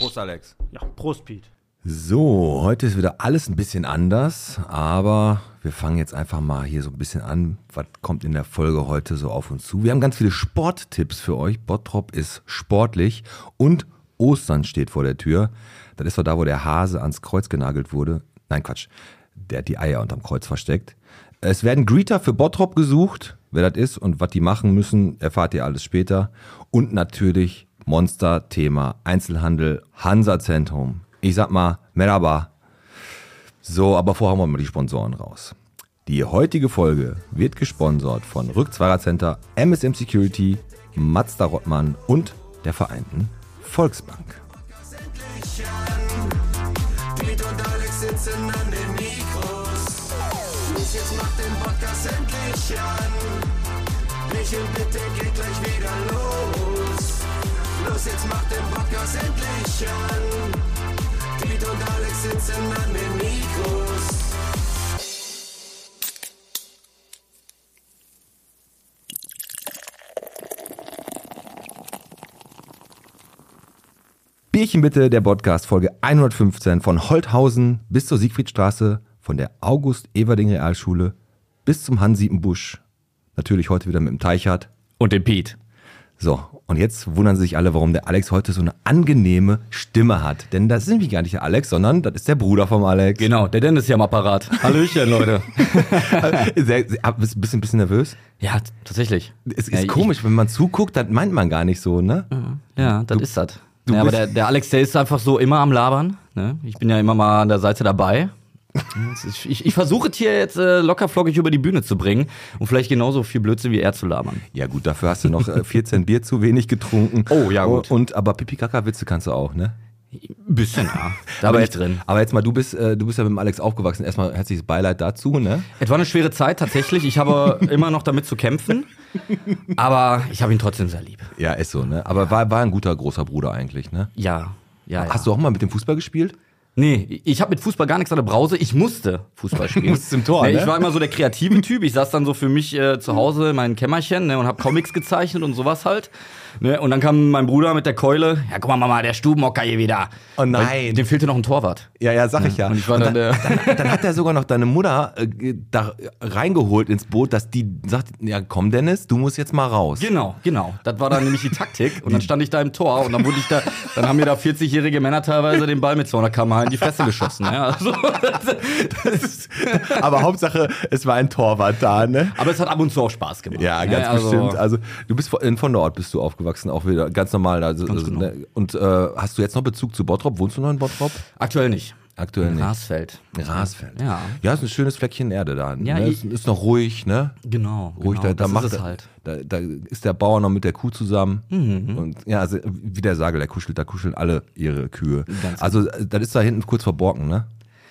Prost, Alex. Ja, Prost, Pete. So, heute ist wieder alles ein bisschen anders, aber wir fangen jetzt einfach mal hier so ein bisschen an. Was kommt in der Folge heute so auf uns zu? Wir haben ganz viele Sporttipps für euch. Bottrop ist sportlich und Ostern steht vor der Tür. Das ist doch da, wo der Hase ans Kreuz genagelt wurde. Nein, Quatsch. Der hat die Eier unterm Kreuz versteckt. Es werden Greeter für Bottrop gesucht. Wer das ist und was die machen müssen, erfahrt ihr alles später. Und natürlich Monster-Thema Einzelhandel Hansa-Zentrum. Ich sag mal, Merhaba. So, aber vorher haben wir mal die Sponsoren raus. Die heutige Folge wird gesponsert von Rückzweiger Center, MSM Security, Mazda Rottmann und der Vereinten Volksbank. Michel, bitte geht gleich wieder los. Los, jetzt macht den Podcast endlich an. Piet und Alex sitzen an den Mikros. Bierchen bitte, der Podcast, Folge 115 von Holthausen bis zur Siegfriedstraße, von der August-Everding-Realschule bis zum Hansiepenbusch. Natürlich heute wieder mit dem Teichert. Und den Pete. So, und jetzt wundern sich alle, warum der Alex heute so eine angenehme Stimme hat. Denn das ist nämlich gar nicht der Alex, sondern das ist der Bruder vom Alex. Genau, der Dennis hier am Apparat. Hallöchen, Leute. Sehr, sehr, ah, bist du ein bisschen, bisschen nervös? ja, tatsächlich. Es ist ja, ich- komisch, wenn man zuguckt, das meint man gar nicht so, ne? Ja, das ist das. du Ja, aber der, der Alex, der ist einfach so immer am Labern. Ne? Ich bin ja immer mal an der Seite dabei. Ich, ich, versuche es hier jetzt äh, locker flockig über die Bühne zu bringen und vielleicht genauso viel Blödsinn wie er zu labern. Ja gut, dafür hast du noch äh, 14 Bier zu wenig getrunken. Oh, ja, gut. Und aber Pipi-Kaka-Witze kannst du auch, ne? Ein bisschen, ja. Da aber bin ich drin. Aber jetzt mal, du bist, äh, du bist ja mit dem Alex aufgewachsen. Erstmal herzliches Beileid dazu, ne? Es war eine schwere Zeit tatsächlich. Ich habe immer noch damit zu kämpfen. Aber ich habe ihn trotzdem sehr lieb. Ja, ist so, ne? Aber war, war ein guter großer Bruder eigentlich, ne? Ja, ja. ja. Hast du auch mal mit dem Fußball gespielt? Nee, ich habe mit Fußball gar nichts an der Brause. Ich musste Fußball spielen. Musstest im Tor, nee, ne? Ich war immer so der kreative Typ. Ich saß dann so für mich äh, zu Hause in meinem Kämmerchen ne, und habe Comics gezeichnet und sowas halt. Ne, und dann kam mein Bruder mit der Keule. Ja, guck mal, Mama, der Stubenhocker hier wieder. Oh nein. Weil Dem fehlte noch ein Torwart. Ja, ja, sag ich ja. und ich war dann der- dann, dann hat er sogar noch deine Mutter äh, da reingeholt ins Boot, dass die sagt, ja komm Dennis, du musst jetzt mal raus. Genau, genau. Das war dann nämlich die Taktik. Und dann stand ich da im Tor und dann wurde ich da, dann haben mir da 40-jährige Männer teilweise den Ball mit 200 km in die Fresse geschossen. Ja, also, Das ist, aber Hauptsache, es war ein Torwart da, ne? aber es hat ab und zu auch Spaß gemacht. Ja, ganz also, bestimmt. Also du bist von- in von dort bist du aufgewachsen, auch wieder ganz normal. Also, Ganz also, genau. ne? Und äh, hast du jetzt noch Bezug zu Bottrop? Wohnst du noch in Bottrop? Aktuell nicht. Aktuell nicht. Rasfeld. Rasfeld. Ja. Ja, ist ein schönes Fleckchen Erde da. Ja, ne? ist, ist noch ruhig, ne? Genau. Ruhig, genau. da, da macht ist es halt. Da, da ist der Bauer noch mit der Kuh zusammen. Mhm. Und ja, also, wie der Sagel, der kuschelt, da kuscheln alle ihre Kühe. Ganz also das ist da hinten kurz verborgen, ne?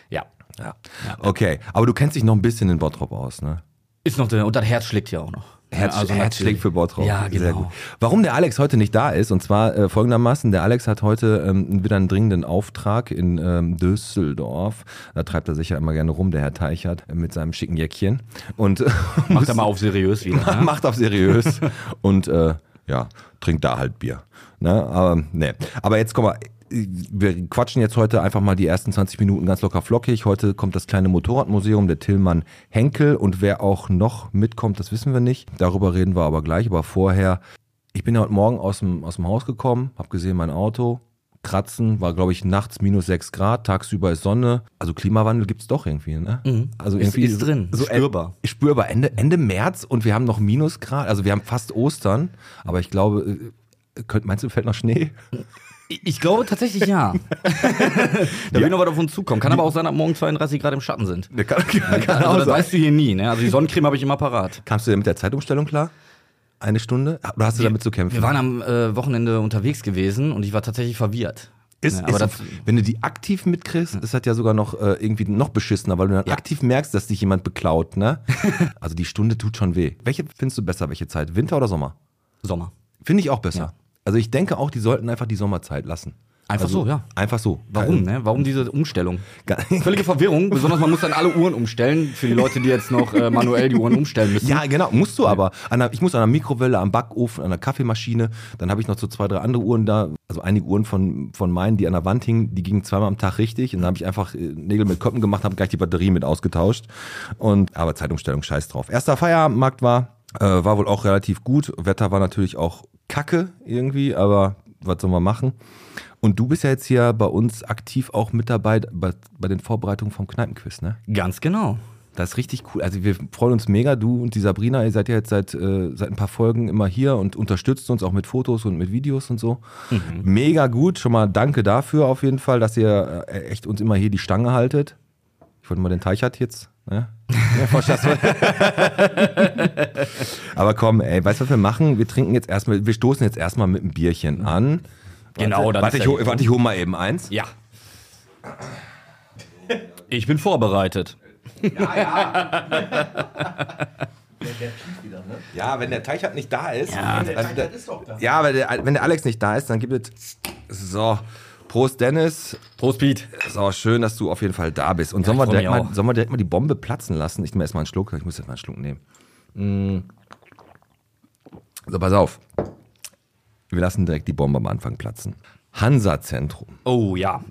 Ja. Ja. Okay, aber du kennst dich noch ein bisschen in Bottrop aus, ne? Ist noch der, und das Herz schlägt ja auch noch. Herz, also Herz natürlich. schlägt für Bottrop. Ja, genau. Sehr gut. Warum der Alex heute nicht da ist, und zwar äh, folgendermaßen, der Alex hat heute ähm, wieder einen dringenden Auftrag in ähm, Düsseldorf. Da treibt er sich ja immer gerne rum, der Herr Teichert, äh, mit seinem schicken Jäckchen. Und Macht er mal auf seriös wieder. ne? macht auf seriös und äh, ja, trinkt da halt Bier. Ne? Aber, nee. Aber jetzt komm mal, wir quatschen jetzt heute einfach mal die ersten 20 Minuten ganz locker flockig. Heute kommt das kleine Motorradmuseum, der Tillmann Henkel und wer auch noch mitkommt, das wissen wir nicht. Darüber reden wir aber gleich. Aber vorher, ich bin ja heute Morgen aus dem, aus dem Haus gekommen, habe gesehen mein Auto, Kratzen, war glaube ich nachts minus 6 Grad, tagsüber ist Sonne. Also Klimawandel gibt's doch irgendwie, ne? Also Ist- irgendwie ist drin, so spürbar. äh, spürbar. Ende, Ende März und wir haben noch Minusgrad, also wir haben fast Ostern, aber ich glaube, äh, könnt, meinst du, fällt noch Schnee? Ich glaube tatsächlich ja. da will noch was auf uns zukommen. Kann aber auch sein, dass morgen 32 Grad im Schatten sind. Der kann, kann Also auch das sein. weißt du hier nie. Ne? Also die Sonnencreme habe ich immer parat. Kamst du denn mit der Zeitumstellung klar? Eine Stunde? Oder hast du damit zu kämpfen? Wir waren am äh, Wochenende unterwegs gewesen und ich war tatsächlich verwirrt. Ist, Ja, aber ist, das, wenn du die aktiv mitkriegst, ist das ja sogar noch äh, irgendwie noch beschissener, weil du dann Ja. aktiv merkst, dass dich jemand beklaut, ne? also die Stunde tut schon weh. Welche findest du besser, welche Zeit? Winter oder Sommer? Sommer. Finde ich auch besser. Ja. Also ich denke auch, die sollten einfach die Sommerzeit lassen. Einfach also, so, ja. Einfach so. Warum, ne? Warum diese Umstellung? Völlige Verwirrung, besonders man muss dann alle Uhren umstellen, für die Leute, die jetzt noch äh, manuell die Uhren umstellen müssen. Ja, genau, musst du aber. An der, ich muss an der Mikrowelle, am Backofen, an der Kaffeemaschine, dann habe ich noch so zwei, drei andere Uhren da. Also so einige Uhren von, von meinen, die an der Wand hingen, die gingen zweimal am Tag richtig. Und dann habe ich einfach äh, Nägel mit Köppen gemacht, habe gleich die Batterie mit ausgetauscht. Und aber Zeitumstellung, scheiß drauf. Erster Feierabendmarkt war, äh, war wohl auch relativ gut. Wetter war natürlich auch kacke irgendwie, aber was soll man machen? Und du bist ja jetzt hier bei uns aktiv auch mit dabei bei, bei den Vorbereitungen vom Kneipenquiz, ne? Ganz genau. Das ist richtig cool. Also wir freuen uns mega. Du und die Sabrina, ihr seid ja jetzt seit, äh, seit ein paar Folgen immer hier und unterstützt uns auch mit Fotos und mit Videos und so. Mega gut. Schon mal danke dafür auf jeden Fall, dass ihr äh, echt uns immer hier die Stange haltet. Ich wollte mal den Teichert jetzt. Ne? Ja. Aber komm, ey, weißt du, was wir machen? Wir trinken jetzt erstmal, wir stoßen jetzt erstmal mit einem Bierchen an. Genau, warte, dann warte, ist ich, ja warte, ich hole mal eben eins. Ja. Ich bin vorbereitet. Ja, wenn der Teichert nicht da ist. Ja, dann, dann, Ja, wenn der, wenn der Alex nicht da ist, dann gibt es. So. Prost, Dennis. Prost, Pete. So, schön, dass du auf jeden Fall da bist. Und sollen, wir direkt mal, auch. sollen wir direkt mal die Bombe platzen lassen? Ich nehme erstmal einen Schluck. Ich muss jetzt mal einen Schluck nehmen. Mm. So, pass auf. Wir lassen direkt die Bombe am Anfang platzen. Hansa-Zentrum. Oh ja.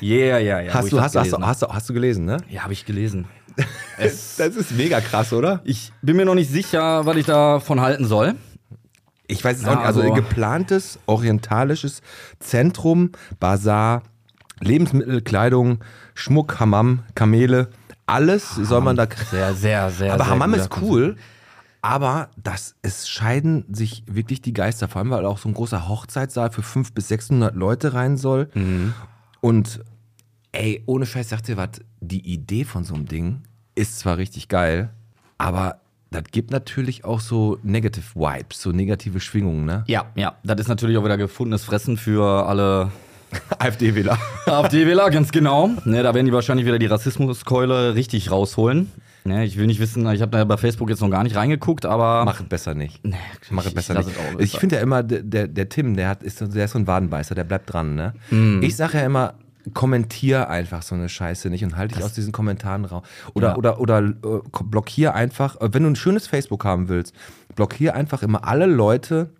Yeah, ja, ja. wo Hast, du, hast, hast, hast, du, hast du gelesen, ne? Ja, habe ich gelesen. Es, Das ist mega krass, oder? ich bin mir noch nicht sicher, was ich davon halten soll. Ich weiß es Ja, auch nicht. Also, also- geplantes orientalisches Zentrum, Bazar, Lebensmittel, Kleidung, Schmuck, Hammam, Kamele, alles soll man da. Sehr, sehr, sehr. Aber sehr Hammam ist cool. Aber das, es scheiden sich wirklich die Geister, vor allem weil auch so ein großer Hochzeitssaal für 500 bis 600 Leute rein soll. Mhm. Und ey, ohne Scheiß, sagt ihr was, die Idee von so einem Ding ist zwar richtig geil, aber das gibt natürlich auch so Negative Vibes, so negative Schwingungen, ne? Ja, ja. Das ist natürlich auch wieder gefundenes Fressen für alle AfD-Wähler. AfD-Wähler, ganz genau. Ne, da werden die wahrscheinlich wieder die Rassismuskeule richtig rausholen. Ne, ich will nicht wissen, ich habe da bei Facebook jetzt noch gar nicht reingeguckt, aber. Mach es besser nicht. Nee, Mach es ich- besser nicht. Ich finde ja immer, der, der, Tim, der, hat, ist, so- der ist so ein Wadenbeißer, der bleibt dran. Ne? Mhm. Ich sage ja immer, kommentier einfach so eine Scheiße nicht und halte dich aus diesen Kommentaren raus. Oder, Ja. oder, oder äh, blockier einfach, äh, wenn du ein schönes Facebook haben willst, blockier einfach immer alle Leute,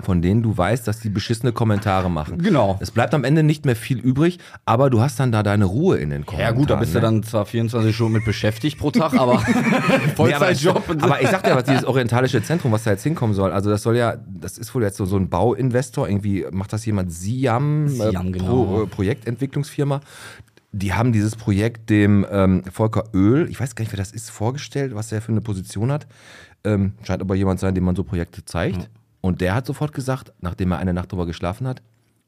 von denen du weißt, dass die beschissene Kommentare machen. Genau. Es bleibt am Ende nicht mehr viel übrig, aber du hast dann da deine Ruhe in den ja Kommentaren. gut, da bist du ne? dann zwar 24 Stunden mit beschäftigt pro Tag, aber Nee, Vollzeitjob. aber, aber ich sag dir was, dieses orientalische Zentrum, was da jetzt hinkommen soll, also das soll ja, das ist wohl jetzt so, so ein Bauinvestor, irgendwie macht das jemand Siam, Siam, äh, genau. Pro, äh, Projektentwicklungsfirma. Die haben dieses Projekt dem ähm, Volker Öl, ich weiß gar nicht, wer das ist, vorgestellt, was er für eine Position hat. Ähm, scheint aber jemand sein, dem man so Projekte zeigt. Und der hat sofort gesagt, nachdem er eine Nacht drüber geschlafen hat,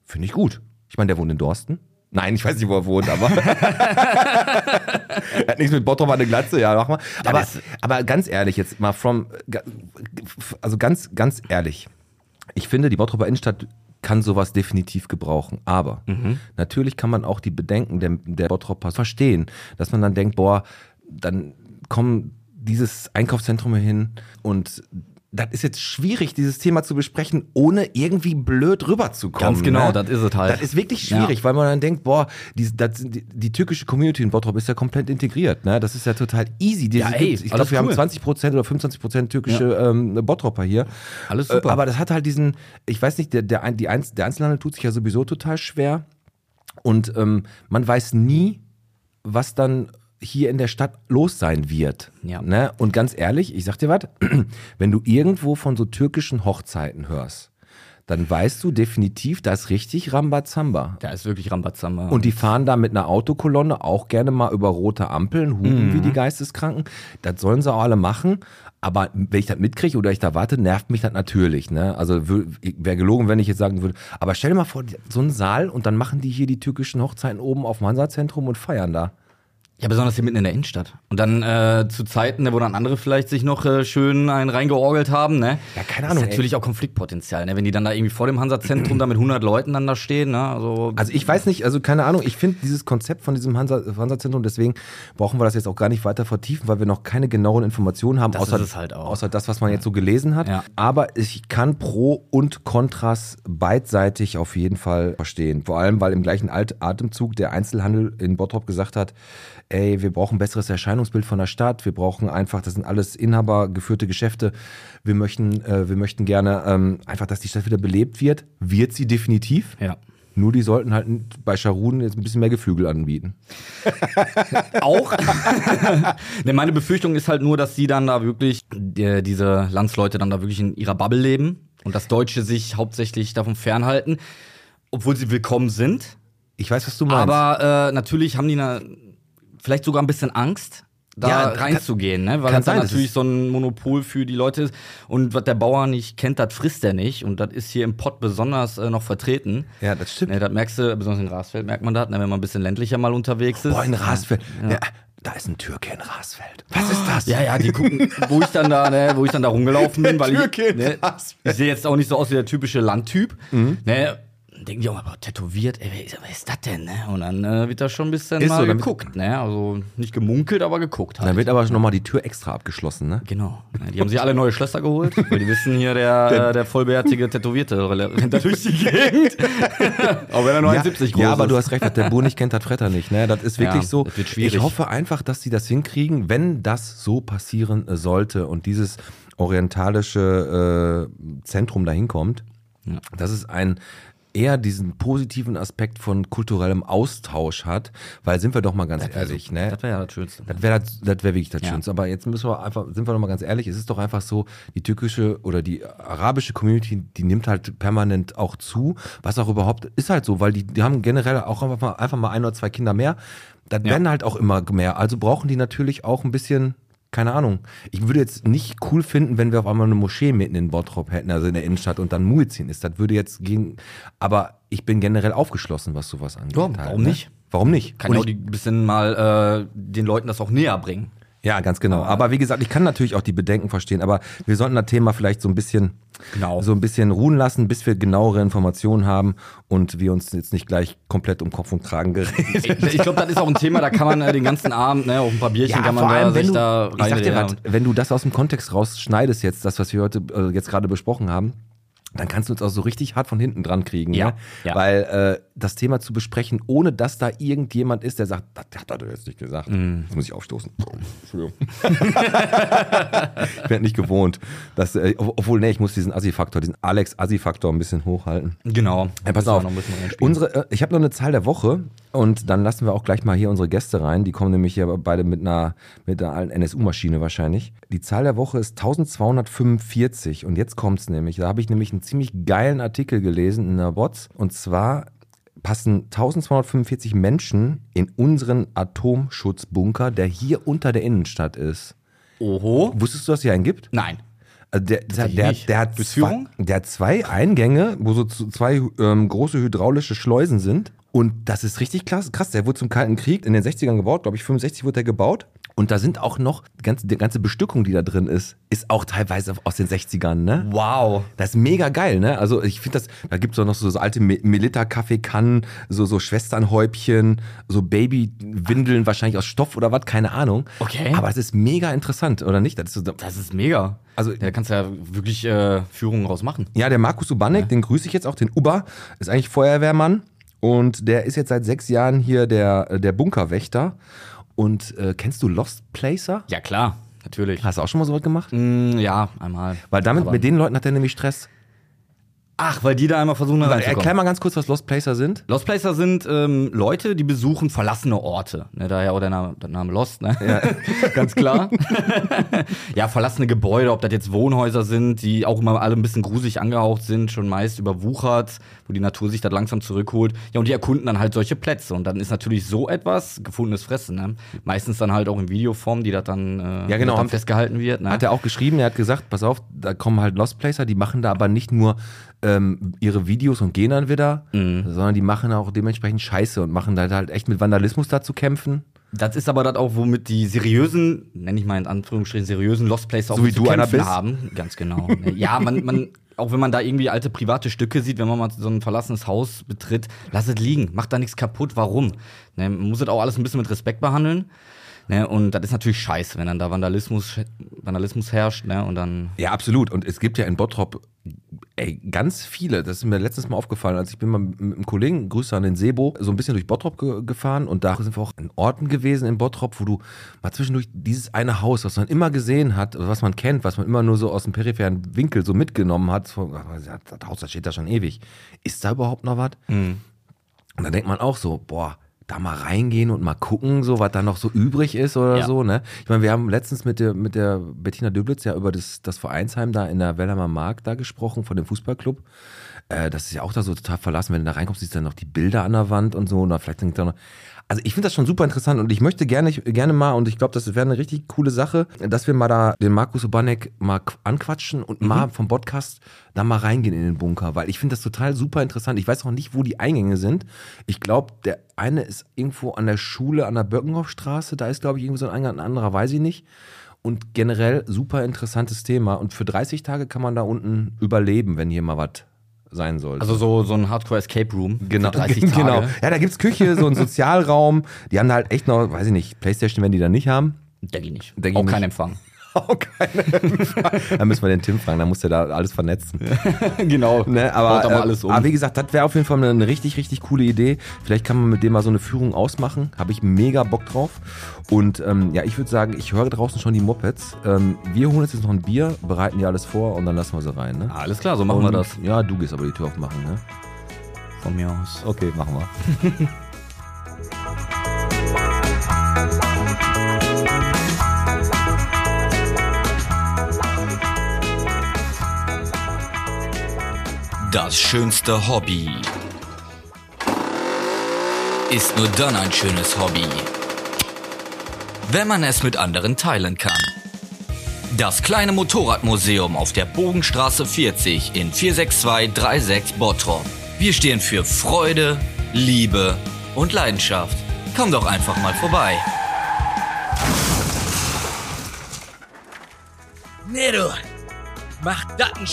finde ich gut. Ich meine, der wohnt in Dorsten. Nein, ich weiß nicht, wo er wohnt, aber. er hat nichts mit Bottrop an der Glatze, ja, mach mal. Aber, aber ganz ehrlich, jetzt mal from. Also ganz, ganz ehrlich. Ich finde, die Bottroper Innenstadt kann sowas definitiv gebrauchen. Aber natürlich kann man auch die Bedenken der, der Bottropper verstehen, dass man dann denkt, boah, dann kommen dieses Einkaufszentrum hier hin und das ist jetzt schwierig, dieses Thema zu besprechen, ohne irgendwie blöd rüberzukommen. Ganz genau, ne? das ist es halt. Das ist wirklich schwierig, Ja. weil man dann denkt, boah, die, das, die, die türkische Community in Bottrop ist ja komplett integriert. Ne? Das ist ja total easy. Die- Ja, ey, ich glaube, alles wir haben cool. 20 Prozent oder 25 Prozent türkische ähm, Bottropper hier. Alles super. Äh, aber das hat halt diesen, ich weiß nicht, der, der, die Einz, der Einzelhandel tut sich ja sowieso total schwer. Und ähm, man weiß nie, was dann hier in der Stadt los sein wird. Ja. Ne? Und ganz ehrlich, ich sag dir was, wenn du irgendwo von so türkischen Hochzeiten hörst, dann weißt du definitiv, da ist richtig Rambazamba. Da ist wirklich Rambazamba. Und die fahren da mit einer Autokolonne auch gerne mal über rote Ampeln, hupen wie die Geisteskranken. Das sollen sie auch alle machen. Aber wenn ich das mitkriege oder ich da warte, nervt mich das natürlich. Ne? Also wäre gelogen, wenn ich jetzt sagen würde. Aber stell dir mal vor, so einen Saal und dann machen die hier die türkischen Hochzeiten oben auf dem Hansa-Zentrum und feiern da. Ja, besonders hier mitten in der Innenstadt. Und dann äh, zu Zeiten, ne, wo dann andere vielleicht sich noch äh, schön einen reingeorgelt haben, ne? Ja, keine Ahnung, Ist natürlich auch Konfliktpotenzial, ne? Wenn die dann da irgendwie vor dem Hansa-Zentrum da mit 100 Leuten dann da stehen, ne? Also, Also ich weiß nicht, also keine Ahnung, ich finde dieses Konzept von diesem Hansa- Hansa-Zentrum, deswegen brauchen wir das jetzt auch gar nicht weiter vertiefen, weil wir noch keine genaueren Informationen haben, Das außer, halt auch. außer das, was man jetzt so gelesen hat. Ja. Aber ich kann Pro und Kontras beidseitig auf jeden Fall verstehen. Vor allem, weil im gleichen Atemzug der Einzelhandel in Bottrop gesagt hat, ey, wir brauchen ein besseres Erscheinungsbild von der Stadt, wir brauchen einfach, das sind alles inhabergeführte Geschäfte, wir möchten, äh, wir möchten gerne ähm, einfach, dass die Stadt wieder belebt wird. Wird sie definitiv. ja. Nur die sollten halt bei Scharun jetzt ein bisschen mehr Geflügel anbieten. Auch. ne, meine Befürchtung ist halt nur, dass sie dann da wirklich, äh, diese Landsleute dann da wirklich in ihrer Bubble leben und das Deutsche sich hauptsächlich davon fernhalten, obwohl sie willkommen sind. Ich weiß, was du meinst. Aber äh, natürlich haben die na, vielleicht sogar ein bisschen Angst, da Ja, reinzugehen, ne? weil das sein, das natürlich ist- so ein Monopol für die Leute ist. Und was der Bauer nicht kennt, das frisst er nicht. Und das ist hier im Pott besonders äh, noch vertreten. ja, das stimmt. Ne, das merkst du, besonders in Rasfeld merkt man das, ne, wenn man ein bisschen ländlicher mal unterwegs ist. Boah, in Rasfeld. Ja. da ist ein Türke in Rasfeld. Was ist das? Ja, ja, die gucken, wo ich dann da, ne, wo ich dann da rumgelaufen bin, weil Türke ich, ne, Rasfeld. ich sehe jetzt auch nicht so aus wie der typische Landtyp. Mhm. Ne, denken die auch, aber tätowiert, ey, wer ist, wer ist das denn? Ne? Und dann äh, wird da schon ein bisschen Ist mal so, geguckt, ne? Also nicht gemunkelt, aber geguckt halt. Dann wird aber nochmal die Tür extra abgeschlossen, ne? Genau. Ja, Die haben sich alle neue Schlösser geholt, weil die wissen hier, der, äh, der vollbärtige Tätowierte rennt da durch die Gegend. auch wenn er nur 1,70 groß ja, aber ist. du hast recht, was der Buhr nicht kennt, hat Fretter nicht. Ne? Das ist wirklich Ja, so. das wird schwierig. Ich hoffe einfach, dass sie das hinkriegen, wenn das so passieren äh, sollte und dieses orientalische äh, Zentrum dahin kommt, dass es ein eher diesen positiven Aspekt von kulturellem Austausch hat, weil sind wir doch mal ganz ehrlich, ne? Das wäre ja das Schönste. Das wäre das, das wär wirklich das Ja. Schönste. Aber jetzt müssen wir einfach, sind wir doch mal ganz ehrlich, es ist doch einfach so, die türkische oder die arabische Community, die nimmt halt permanent auch zu, was auch überhaupt ist halt so, weil die, die haben generell auch einfach mal, einfach mal ein oder zwei Kinder mehr. Das werden halt auch immer mehr. Also brauchen die natürlich auch ein bisschen, keine Ahnung. Ich würde jetzt nicht cool finden, wenn wir auf einmal eine Moschee mitten in Bottrop hätten, also in der Innenstadt und dann Muezzin ist. Das würde jetzt gehen. Aber ich bin generell aufgeschlossen, was sowas angeht. Ja, halt, warum ne? nicht? Warum nicht? Kann Und ja auch ein bisschen mal äh, den Leuten das auch näher bringen. Ja, ganz genau. Aber wie gesagt, ich kann natürlich auch die Bedenken verstehen, aber wir sollten das Thema vielleicht so ein bisschen, Genau. so ein bisschen ruhen lassen, bis wir genauere Informationen haben und wir uns jetzt nicht gleich komplett um Kopf und Kragen gereden. Ich, ich glaube, das ist auch ein Thema, da kann man äh, den ganzen Abend, ne, auf ein paar Bierchen kann man da sich da ich sag dir was, wenn du das aus dem Kontext rausschneidest jetzt, das, was wir heute äh, jetzt gerade besprochen haben, dann kannst du uns auch so richtig hart von hinten dran kriegen. Ja, ne? ja. Weil äh, das Thema zu besprechen, ohne dass da irgendjemand ist, der sagt, das hat er jetzt nicht gesagt. Mhm. Jetzt muss ich aufstoßen. Entschuldigung. ich bin nicht gewohnt. Dass, äh, obwohl, nee, ich muss diesen Assi-Faktor, diesen Alex-Assi-Faktor ein bisschen hochhalten. Genau. Ja, pass Müssen wir auf. Unsere, äh, ich habe noch eine Zahl der Woche und dann lassen wir auch gleich mal hier unsere Gäste rein. Die kommen nämlich hier beide mit einer, mit einer alten NSU-Maschine wahrscheinlich. Die Zahl der Woche ist 1245 und jetzt kommt's nämlich. Da habe ich nämlich einen ziemlich geilen Artikel gelesen in der Bots und zwar passen 1245 Menschen in unseren Atomschutzbunker, der hier unter der Innenstadt ist. Oho. Wusstest du, dass es hier einen gibt? Nein. Also der, der, der, der, hat zwei, der hat zwei Eingänge, wo so zwei ähm, große hydraulische Schleusen sind. Und das ist richtig krass. krass. Der wurde zum Kalten Krieg in den 60ern gebaut, glaube ich, 65 wurde der gebaut. Und da sind auch noch, die ganze, die ganze Bestückung, die da drin ist, ist auch teilweise aus den 60ern, ne? Wow. Das ist mega geil, ne? Also ich finde das, da gibt's auch noch so, so alte Me- Melitta-Kaffeekannen, so, so Schwesternhäubchen, so Babywindeln, wahrscheinlich aus Stoff oder was, keine Ahnung. Okay. Aber es ist mega interessant, oder nicht? Das ist so, Das ist mega. Also- da kannst du ja wirklich äh, Führungen rausmachen. Ja, der Markus Ubanek, den grüße ich jetzt auch, den Uba, ist eigentlich Feuerwehrmann und der ist jetzt seit sechs Jahren hier der, der Bunkerwächter. Und äh, kennst du Lost Placer? Ja, klar. Natürlich. Hast du auch schon mal sowas gemacht? Mm, ja, einmal. Weil damit, Aber- mit den Leuten hat er nämlich Stress. Ach, weil die da einmal versuchen, da Erklär reinzukommen. mal ganz kurz, was Lost Placer sind. Lost Placer sind ähm, Leute, die besuchen verlassene Orte. Ne, daher auch der Name, der Name Lost, ne? Ganz klar. ja, verlassene Gebäude, ob das jetzt Wohnhäuser sind, die auch immer alle ein bisschen gruselig angehaucht sind, schon meist überwuchert, wo die Natur sich da langsam zurückholt. Ja, und die erkunden dann halt solche Plätze. Und dann ist natürlich so etwas gefundenes Fressen, ne? Meistens dann halt auch in Videoform, die das dann, äh, Ja, genau. dann festgehalten wird. Ne? Hat er auch geschrieben, er hat gesagt, pass auf, da kommen halt Lost Placer, die machen da aber nicht nur ähm, ihre Videos und gehen dann wieder, Mhm. sondern die machen auch dementsprechend Scheiße und machen da halt echt mit Vandalismus da zu kämpfen. Das ist aber das auch, womit die seriösen, nenne ich mal in Anführungsstrichen, seriösen Lost Places auch So wie zu du einer kämpfen bist? haben. Ganz genau. ja, man, man, auch wenn man da irgendwie alte private Stücke sieht, wenn man mal so ein verlassenes Haus betritt, lass es liegen, macht da nichts kaputt. Warum? Ne, man muss das auch alles ein bisschen mit Respekt behandeln. Ne, und das ist natürlich scheiße, wenn dann da Vandalismus, Vandalismus herrscht, ne, und dann. Ja, absolut. Und es gibt ja in Bottrop ey, ganz viele. Das ist mir letztes Mal aufgefallen, als ich bin mal mit einem Kollegen, Grüße an den Sebo, so ein bisschen durch Bottrop ge gefahren und da sind wir auch in Orten gewesen in Bottrop, wo du mal zwischendurch dieses eine Haus, was man immer gesehen hat, was man kennt, was man immer nur so aus dem peripheren Winkel so mitgenommen hat, so, ach, das Haus, das steht da schon ewig. Ist da überhaupt noch was? Und da denkt man auch so, boah, da mal reingehen und mal gucken, so was da noch so übrig ist oder Ja. so, ne? Ich meine, wir haben letztens mit der, mit der Bettina Döblitz ja über das, das Vereinsheim da in der Wellheimer Markt da gesprochen, von dem Fußballclub. Äh, das ist ja auch da so total verlassen, wenn du da reinkommst, siehst du dann noch die Bilder an der Wand und so, und vielleicht sind da noch, also ich finde das schon super interessant und ich möchte gerne, gerne mal, und ich glaube, das wäre eine richtig coole Sache, dass wir mal da den Markus Obanek mal qu- anquatschen und mal vom Podcast da mal reingehen in den Bunker, weil ich finde das total super interessant. Ich weiß auch nicht, wo die Eingänge sind. Ich glaube, der eine ist irgendwo an der Schule an der Birkenhoffstraße, da ist, glaube ich, irgendwie so ein Eingang, ein anderer weiß ich nicht. Und generell super interessantes Thema. Und für 30 Tage kann man da unten überleben, wenn hier mal was sein soll. Also so, so ein Hardcore Escape Room. Genau, Für 30 Tage. genau. Ja, da gibt's Küche, so einen Sozialraum. Die haben da halt echt noch, weiß ich nicht, Playstation, wenn die da nicht haben. Denke ich nicht. Denke ich auch kein nicht. Empfang. Auch keine Da müssen wir den Tim fragen, da muss der da alles vernetzen. genau. Ne, aber, mal äh, alles um. aber wie gesagt, das wäre auf jeden Fall eine, richtig, richtig coole Idee. Vielleicht kann man mit dem mal so eine Führung ausmachen. Habe ich mega Bock drauf. Und ähm, ja, ich würde sagen, ich höre draußen schon die Mopeds. Ähm, wir holen jetzt noch ein Bier, bereiten die alles vor und dann lassen wir sie rein. Ne? Alles klar, so machen wir Und- das. Ja, du gehst aber die Tür aufmachen, ne? Von mir aus. Okay, machen wir. Das schönste Hobby ist nur dann ein schönes Hobby, wenn man es mit anderen teilen kann. Das kleine Motorradmuseum auf der Bogenstraße 40 in 46236 Bottrop. Wir stehen für Freude, Liebe und Leidenschaft. Komm doch einfach mal vorbei. Nee, du. Macht das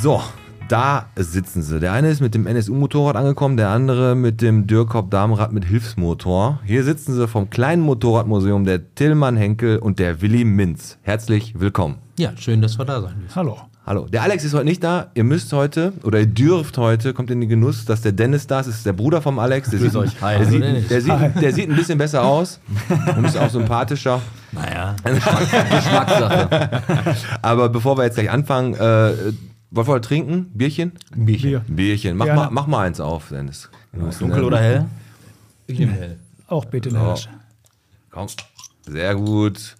So, da sitzen sie. Der eine ist mit dem NSU-Motorrad angekommen, der andere mit dem Dürrkop-Damenrad mit Hilfsmotor. Hier sitzen sie vom kleinen Motorradmuseum der Tillmann Henkel und der Willi Minz. Herzlich willkommen. Ja, schön, dass wir da sein dürfen. Hallo. Hallo. Der Alex ist heute nicht da. Ihr müsst heute oder ihr dürft heute, kommt in den Genuss, dass der Dennis da ist. Das ist der Bruder vom Alex. Der, sieht, euch. Hi. der, sieht, der, sieht, der sieht ein bisschen besser aus und ist auch sympathischer. Naja, Geschmackssache. Aber bevor wir jetzt gleich anfangen, äh, wollt ihr trinken? Bierchen? Bierchen. Bier. Bierchen. Mach mal, mach mal eins auf, Dennis. Dunkel oder hell? Ich nehme hell. Auch bitte Dennis. Komm. Sehr gut.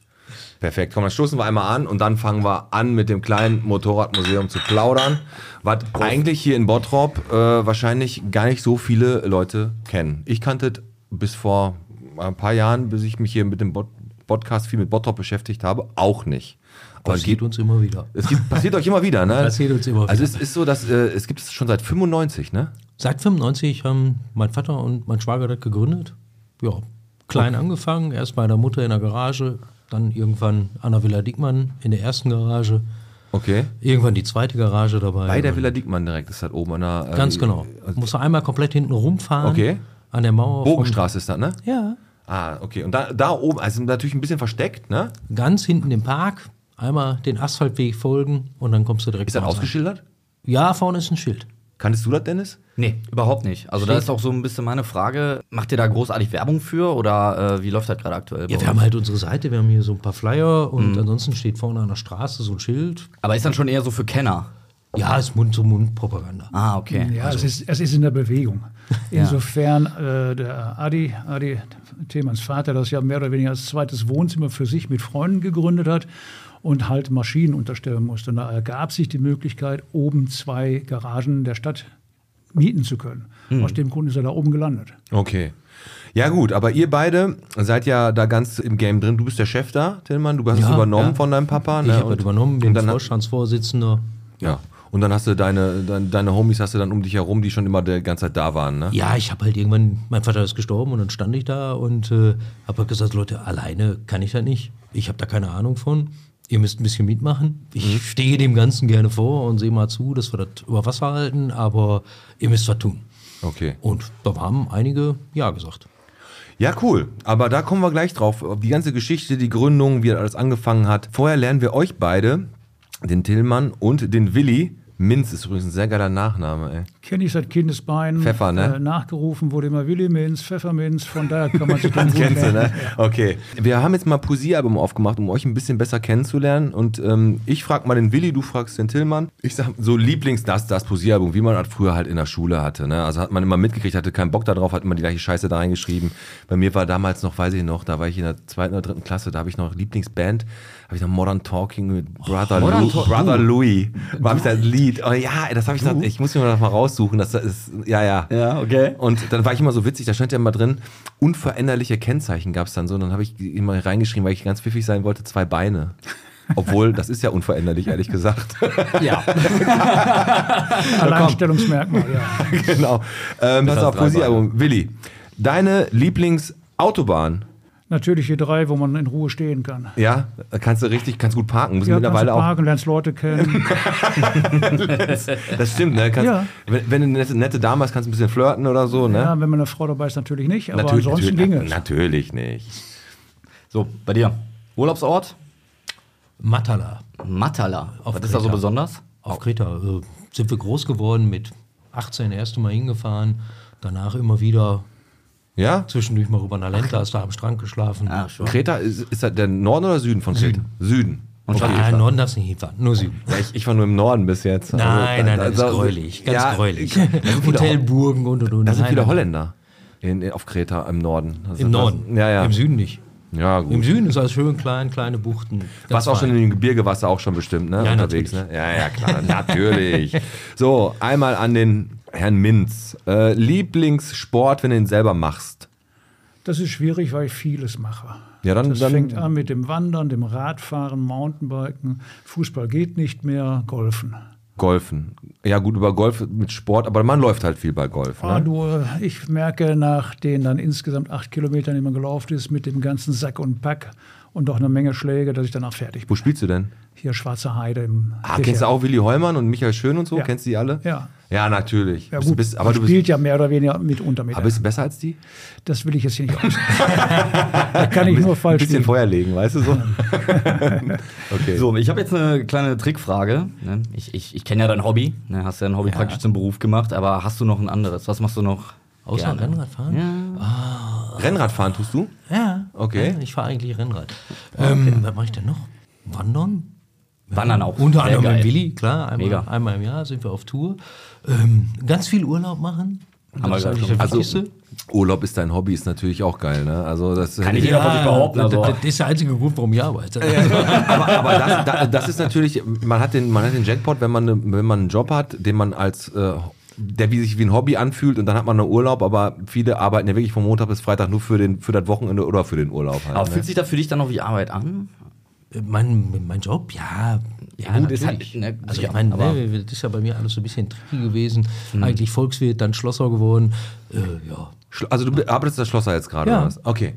Perfekt. Komm, dann stoßen wir einmal an und dann fangen wir an mit dem kleinen Motorradmuseum zu plaudern, was eigentlich hier in Bottrop äh, wahrscheinlich gar nicht so viele Leute kennen. Ich kannte es bis vor ein paar Jahren, bis ich mich hier mit dem Bot Podcast viel mit Bottrop beschäftigt habe, auch nicht. Aber Passiert geht, uns immer wieder. es gibt, passiert euch immer wieder, ne? Passiert uns immer Also wieder. es ist so, dass äh, es gibt es schon seit 95, ne? Seit 95 haben mein Vater und mein Schwager das gegründet. Ja, klein angefangen, erst bei der Mutter in der Garage, dann irgendwann an der Villa Dickmann in der ersten Garage, Okay. irgendwann die zweite Garage dabei. Bei der Villa Diekmann direkt ist das oben an der. äh, Ganz genau. Musst du einmal komplett hinten rumfahren. Okay. An der Mauer. Bogenstraße ist das, ne? Ja. Ah, okay. Und da, da oben, also natürlich ein bisschen versteckt, ne? Ganz hinten im Park, einmal den Asphaltweg folgen und dann kommst du direkt Ist das ausgeschildert? Ja, vorne ist ein Schild. Kanntest du das, Dennis? Nee, überhaupt nicht. Also da ist auch so ein bisschen meine Frage, macht ihr da großartig Werbung für oder äh, wie läuft das gerade aktuell? Ja, wir haben halt unsere Seite, wir haben hier so ein paar Flyer und ansonsten steht vorne an der Straße so ein Schild. Aber ist dann schon eher so für Kenner? Ja, ist Mund-zu-Mund-Propaganda. Ah, okay. Ja, es, ist, es ist in der Bewegung. Insofern äh, der Adi, Adi Themans Vater, das ja mehr oder weniger als zweites Wohnzimmer für sich mit Freunden gegründet hat und halt Maschinen unterstellen musste. Und da ergab sich die Möglichkeit, oben zwei Garagen der Stadt mieten zu können. Aus dem Grund ist er da oben gelandet. Okay. Ja, gut, aber ihr beide seid ja da ganz im Game drin. Du bist der Chef da, Tillmann. Du hast es Ja, übernommen ja. von deinem Papa. Ich ne? habe Und- halt übernommen, bin dann, Vorstandsvorsitzender. Ja. Und dann hast du deine, deine, deine Homies hast du dann um dich herum, die schon immer die ganze Zeit da waren, ne? Ja, ich habe halt irgendwann, mein Vater ist gestorben und dann stand ich da und äh, habe halt gesagt, Leute, alleine kann ich das nicht. Ich habe da keine Ahnung von. Ihr müsst ein bisschen mitmachen. Ich stehe dem Ganzen gerne vor und sehe mal zu, dass wir das über Wasser halten, aber ihr müsst was tun. Okay. Und da haben einige Ja gesagt. Ja, cool. Aber da kommen wir gleich drauf. Die ganze Geschichte, die Gründung, wie das alles angefangen hat. Vorher lernen wir euch beide, den Tillmann und den Willi Minz ist übrigens ein sehr geiler Nachname, ey. Kenne ich seit Kindesbeinen. Pfeffer, ne? Äh, nachgerufen wurde immer Willi Minz, Pfefferminz. Von daher kann man sich gut Kennst du, ne? Okay. Wir haben jetzt mal ein Poesiealbum aufgemacht, um euch ein bisschen besser kennenzulernen. Und ähm, ich frage mal den Willi, du fragst den Tillmann. Ich sag so Lieblings das, das Poesiealbum, wie man das früher halt in der Schule hatte. Ne? Also hat man immer mitgekriegt, hatte keinen Bock darauf, hat immer die gleiche Scheiße da reingeschrieben. Bei mir war damals noch, weiß ich noch, da war ich in der zweiten oder dritten Klasse, da habe ich noch Lieblingsband, habe ich noch Modern Talking mit Brother, Modern Lou, Talk- Brother Louis. War ich das Lied. Oh ja, das habe ich noch, ich muss mir noch mal raussuchen. Das ist, ja, ja. Ja, okay. Und dann war ich immer so witzig, da stand ja immer drin, unveränderliche Kennzeichen gab es dann so. Und dann habe ich immer reingeschrieben, weil ich ganz pfiffig sein wollte, zwei Beine. Obwohl, das ist ja unveränderlich, ehrlich gesagt. Ja. Alleinstellungsmerkmal, ja. genau. Ähm, pass auf, Poesiealbum. Willi, deine Lieblingsautobahn? Natürlich die drei, wo man in Ruhe stehen kann. Ja, kannst du richtig, kannst gut parken. Muss Ja, kannst mittlerweile du auch. parken, lernst Leute kennen. Das stimmt, ne? Kannst, Ja. wenn, wenn du eine nette, nette Dame hast, kannst du ein bisschen flirten oder so, ne? ja, wenn man eine Frau dabei ist, natürlich nicht. Aber natürlich, ansonsten natürlich, ging es. natürlich nicht. So, bei dir. Urlaubsort? Matala Matala. Auf Was ist da so Kreta. besonders? auf Kreta. Äh, sind wir groß geworden, mit 18 erste Mal hingefahren, danach immer wieder Ja? zwischendurch mal rüber nach Lenta, hast da am Strand geschlafen. Ach, schon. Kreta, ist, ist das der Norden oder Süden von Kreta? Süden. Süden. Und Okay. Ah, Norden darfst du nicht hinfahren, nur Süden. Ja, ich, ich war nur im Norden bis jetzt. Also, Nein, nein, das ist also- gräulich, ganz Ja, gräulich. Hotelburgen und und und. da sind Nein, viele nein, Holländer in, in, auf Kreta im Norden. Also Im das- Norden, Ja, ja. im Süden nicht. Ja, gut. Im Süden ist alles schön klein, kleine Buchten. Warst auch schon fein. in dem Gebirge, warst du auch schon bestimmt, ne? Ja, Unterwegs, natürlich. ne? Ja, ja, klar, natürlich. So, einmal an den Herrn Minz. Äh, Lieblingssport, wenn du ihn selber machst. Das ist schwierig, weil ich vieles mache. Ja, dann- das dann- fängt an mit dem Wandern, dem Radfahren, Mountainbiken. Fußball geht nicht mehr, Golfen. Golfen. Ja, gut, über Golf mit Sport, aber man läuft halt viel bei Golf. Ah, Ne? du, äh, ich merke nach den dann insgesamt acht Kilometern, die man gelaufen ist, mit dem ganzen Sack und Pack und doch eine Menge Schläge, dass ich danach fertig Wo bin. spielst du denn? Hier Schwarze Heide im Ah, Kirche. kennst du auch Willi Heumann und Michael Schön und so? Ja. Kennst du die alle? Ja. Ja, natürlich. Ja, Bist- gut, bist, aber du bist, spielt ja mehr oder weniger mitunter mit. aber bist du besser als die? Das will ich jetzt hier nicht aus. da kann ich nur Ein falsch bisschen liegen. Feuer legen, weißt du so? okay. So, ich habe jetzt eine kleine Trickfrage. Ne? Ich, ich, ich kenne ja dein Hobby. Ne? Hast ja ein Hobby praktisch zum Beruf gemacht, aber hast du noch ein anderes? Was machst du noch? Außer gerne? Rennradfahren? Ja. Rennradfahren tust du? Ja. Okay. Ja, ich fahre eigentlich Rennrad. Ähm, was mache ich denn noch? Wandern? Wandern auch. Unter anderem geil. mit Willi, klar. Einmal, Mega. einmal im Jahr sind wir auf Tour. Ähm, ganz viel Urlaub machen. Also. Urlaub ist dein Hobby, ist natürlich auch geil, ne? Also das Kann ich jeder von sich behaupten. das, Also. das ist der einzige Grund, warum ich arbeite. aber, aber das, da- das ist natürlich, man hat den, man hat den Jackpot, wenn man, wenn man einen Job hat, den man als, äh, der wie sich wie ein Hobby anfühlt und dann hat man einen Urlaub, aber viele arbeiten ja wirklich von Montag bis Freitag nur für, den, für das Wochenende oder für den Urlaub halt. Aber ne? fühlt sich da für dich dann noch wie Arbeit an? Mein, mein Job, ja. Ja, gut, ist halt, ne, also sicher, ich meine, ne, das ist ja bei mir alles so ein bisschen tricky gewesen. Eigentlich Volkswirt, dann Schlosser geworden. Äh, ja. Also du arbeitest das Schlosser jetzt gerade, Ja. oder was? Okay.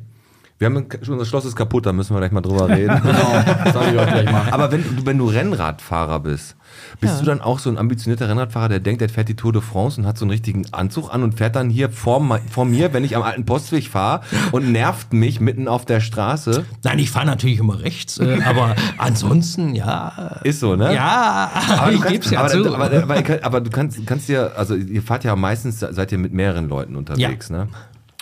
Wir haben, unser Schloss ist kaputt, da müssen wir gleich mal drüber reden. Das sag ich euch gleich mal. Aber wenn wenn du Rennradfahrer bist, bist du dann auch so ein ambitionierter Rennradfahrer, der denkt, der fährt die Tour de France und hat so einen richtigen Anzug an und fährt dann hier vor, vor mir, wenn ich am alten Postweg fahre und nervt mich mitten auf der Straße? Nein, ich fahre natürlich immer rechts, äh, aber ansonsten, ja. Ist so, ne? Ja, Aber du ich gebe es ja aber, zu. aber, aber, aber, aber du kannst, kannst ja, also ihr fahrt ja meistens, seid ihr mit mehreren Leuten unterwegs, ne?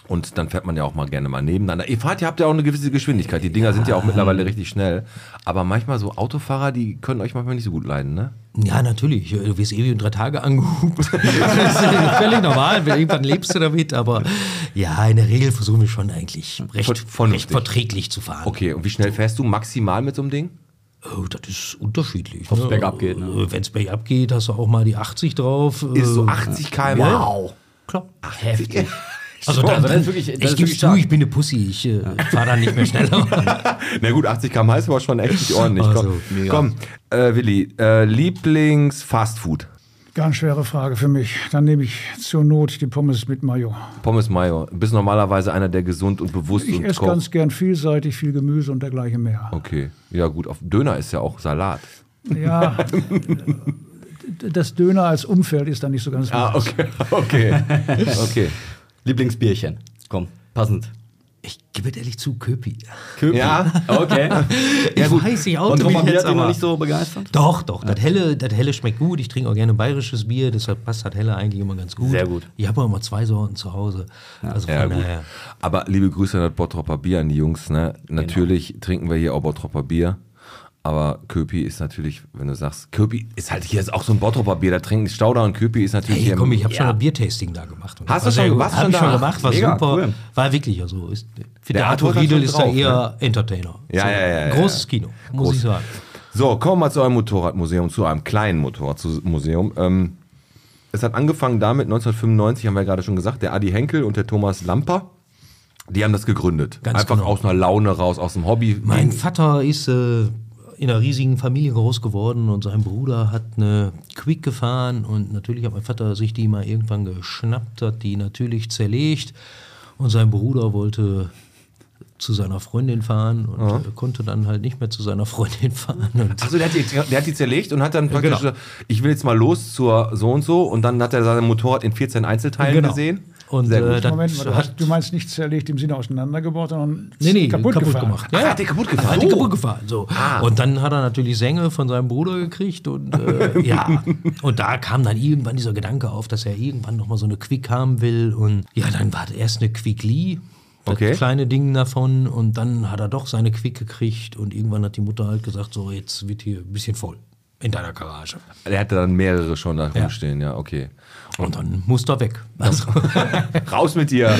Und dann fährt man ja auch mal gerne mal nebeneinander. Ihr fahrt, ihr habt ja auch eine gewisse Geschwindigkeit. Die Dinger sind ja auch mittlerweile richtig schnell. Aber manchmal so Autofahrer, die können euch manchmal nicht so gut leiden, ne? Ja, natürlich. Du wirst ewig in drei Tage angehupt. das ist völlig normal. Irgendwann lebst du damit. Aber ja, in der Regel versuchen wir schon eigentlich recht, recht verträglich zu fahren. Okay, und wie schnell fährst du maximal mit so einem Ding? Oh, das ist unterschiedlich. Ob's bergab geht, ne? Wenn es bergab geht, hast du auch mal die 80 drauf. Ist so Äh, 80 km. Wow. Klar. Heftig. Also, So, dann, also das ist wirklich- das ich ist gebe wirklich zu, ich bin eine Pussy. Ich äh, fahre dann nicht mehr schneller. Na gut, 80 km ist aber schon echt nicht ordentlich. Also, komm, komm äh, Willi, äh, Lieblings-Fastfood? Ganz schwere Frage für mich. Dann nehme ich zur Not die Pommes mit Mayo. Pommes Mayo. Du bist normalerweise einer, der gesund und bewusst Ich und esse kocht. ganz gern vielseitig, viel Gemüse und dergleichen mehr. Okay, ja gut, auf Döner ist ja auch Salat. Ja, das Döner als Umfeld ist dann nicht so ganz Ah, okay, okay, okay. Lieblingsbierchen. Komm, passend. Ich gebe es ehrlich zu, Köpi. Ja, okay. Ja, gut. Weiß ich auch Und nicht Roman Bier jetzt, hat noch nicht so begeistert? Doch, doch. Das helle, das helle schmeckt gut. Ich trinke auch gerne bayerisches Bier, deshalb passt das helle eigentlich immer ganz gut. Sehr gut. Ich habe auch immer zwei Sorten zu Hause. Also von Ja, gut. daher. Aber liebe Grüße an das Bottropper Bier an die Jungs. Ne? Natürlich trinken wir hier auch Bottropper Bier. Aber Köpi ist natürlich, wenn du sagst, Köpi ist halt hier ist auch so ein Bottropper Bier. Da trinken Stauder und Köpi ist natürlich Hey, hier. komm, ich habe schon ein Biertasting da gemacht. Hast du schon- sehr gut. warst du Hab schon ich schon gemacht, war Mega, super. cool. War wirklich also. Ist, ich finde, Der der Arthur Riedel ist da eher Entertainer. Ja, So, ja, ja, ja, Großes ja. Kino, muss Groß. ich sagen. So, kommen wir mal zu einem Motorradmuseum, zu einem kleinen Motorradmuseum. Ähm, es hat angefangen damit, 1995, haben wir ja gerade schon gesagt, der Adi Henkel und der Thomas Lamper, die haben das gegründet. Ganz Einfach genau. aus einer Laune raus, aus dem Hobby. Mein Vater ist äh, in einer riesigen Familie groß geworden und sein Bruder hat eine Quick gefahren und natürlich hat mein Vater sich die mal irgendwann geschnappt, hat die natürlich zerlegt und sein Bruder wollte zu seiner Freundin fahren und äh, konnte dann halt nicht mehr zu seiner Freundin fahren. Achso, der, hat die- der hat die zerlegt und hat dann praktisch genau. gesagt, ich will jetzt mal los zur so und so und dann hat er sein Motorrad in 14 Einzelteilen Genau. gesehen. Und, äh, das Moment mal, du, hast, du meinst nicht zerlegt im Sinne auseinandergebaut, sondern Nee, nee, kaputt, kaputt, gemacht. Ach, er hat die kaputt gefahren. Hat die Oh. kaputt gefahren. So. Und dann hat er natürlich Sänge von seinem Bruder gekriegt und äh, ja. Und da kam dann irgendwann dieser Gedanke auf, dass er irgendwann nochmal so eine Quick haben will. Und ja, dann war erst eine Quick Lee. Das Okay. kleine Ding davon und dann hat er doch seine Quick gekriegt und irgendwann hat die Mutter halt gesagt, so jetzt wird hier ein bisschen voll in deiner Garage. Er hatte dann mehrere schon da rumstehen, ja, okay. Und dann musste er weg. Also Raus mit dir.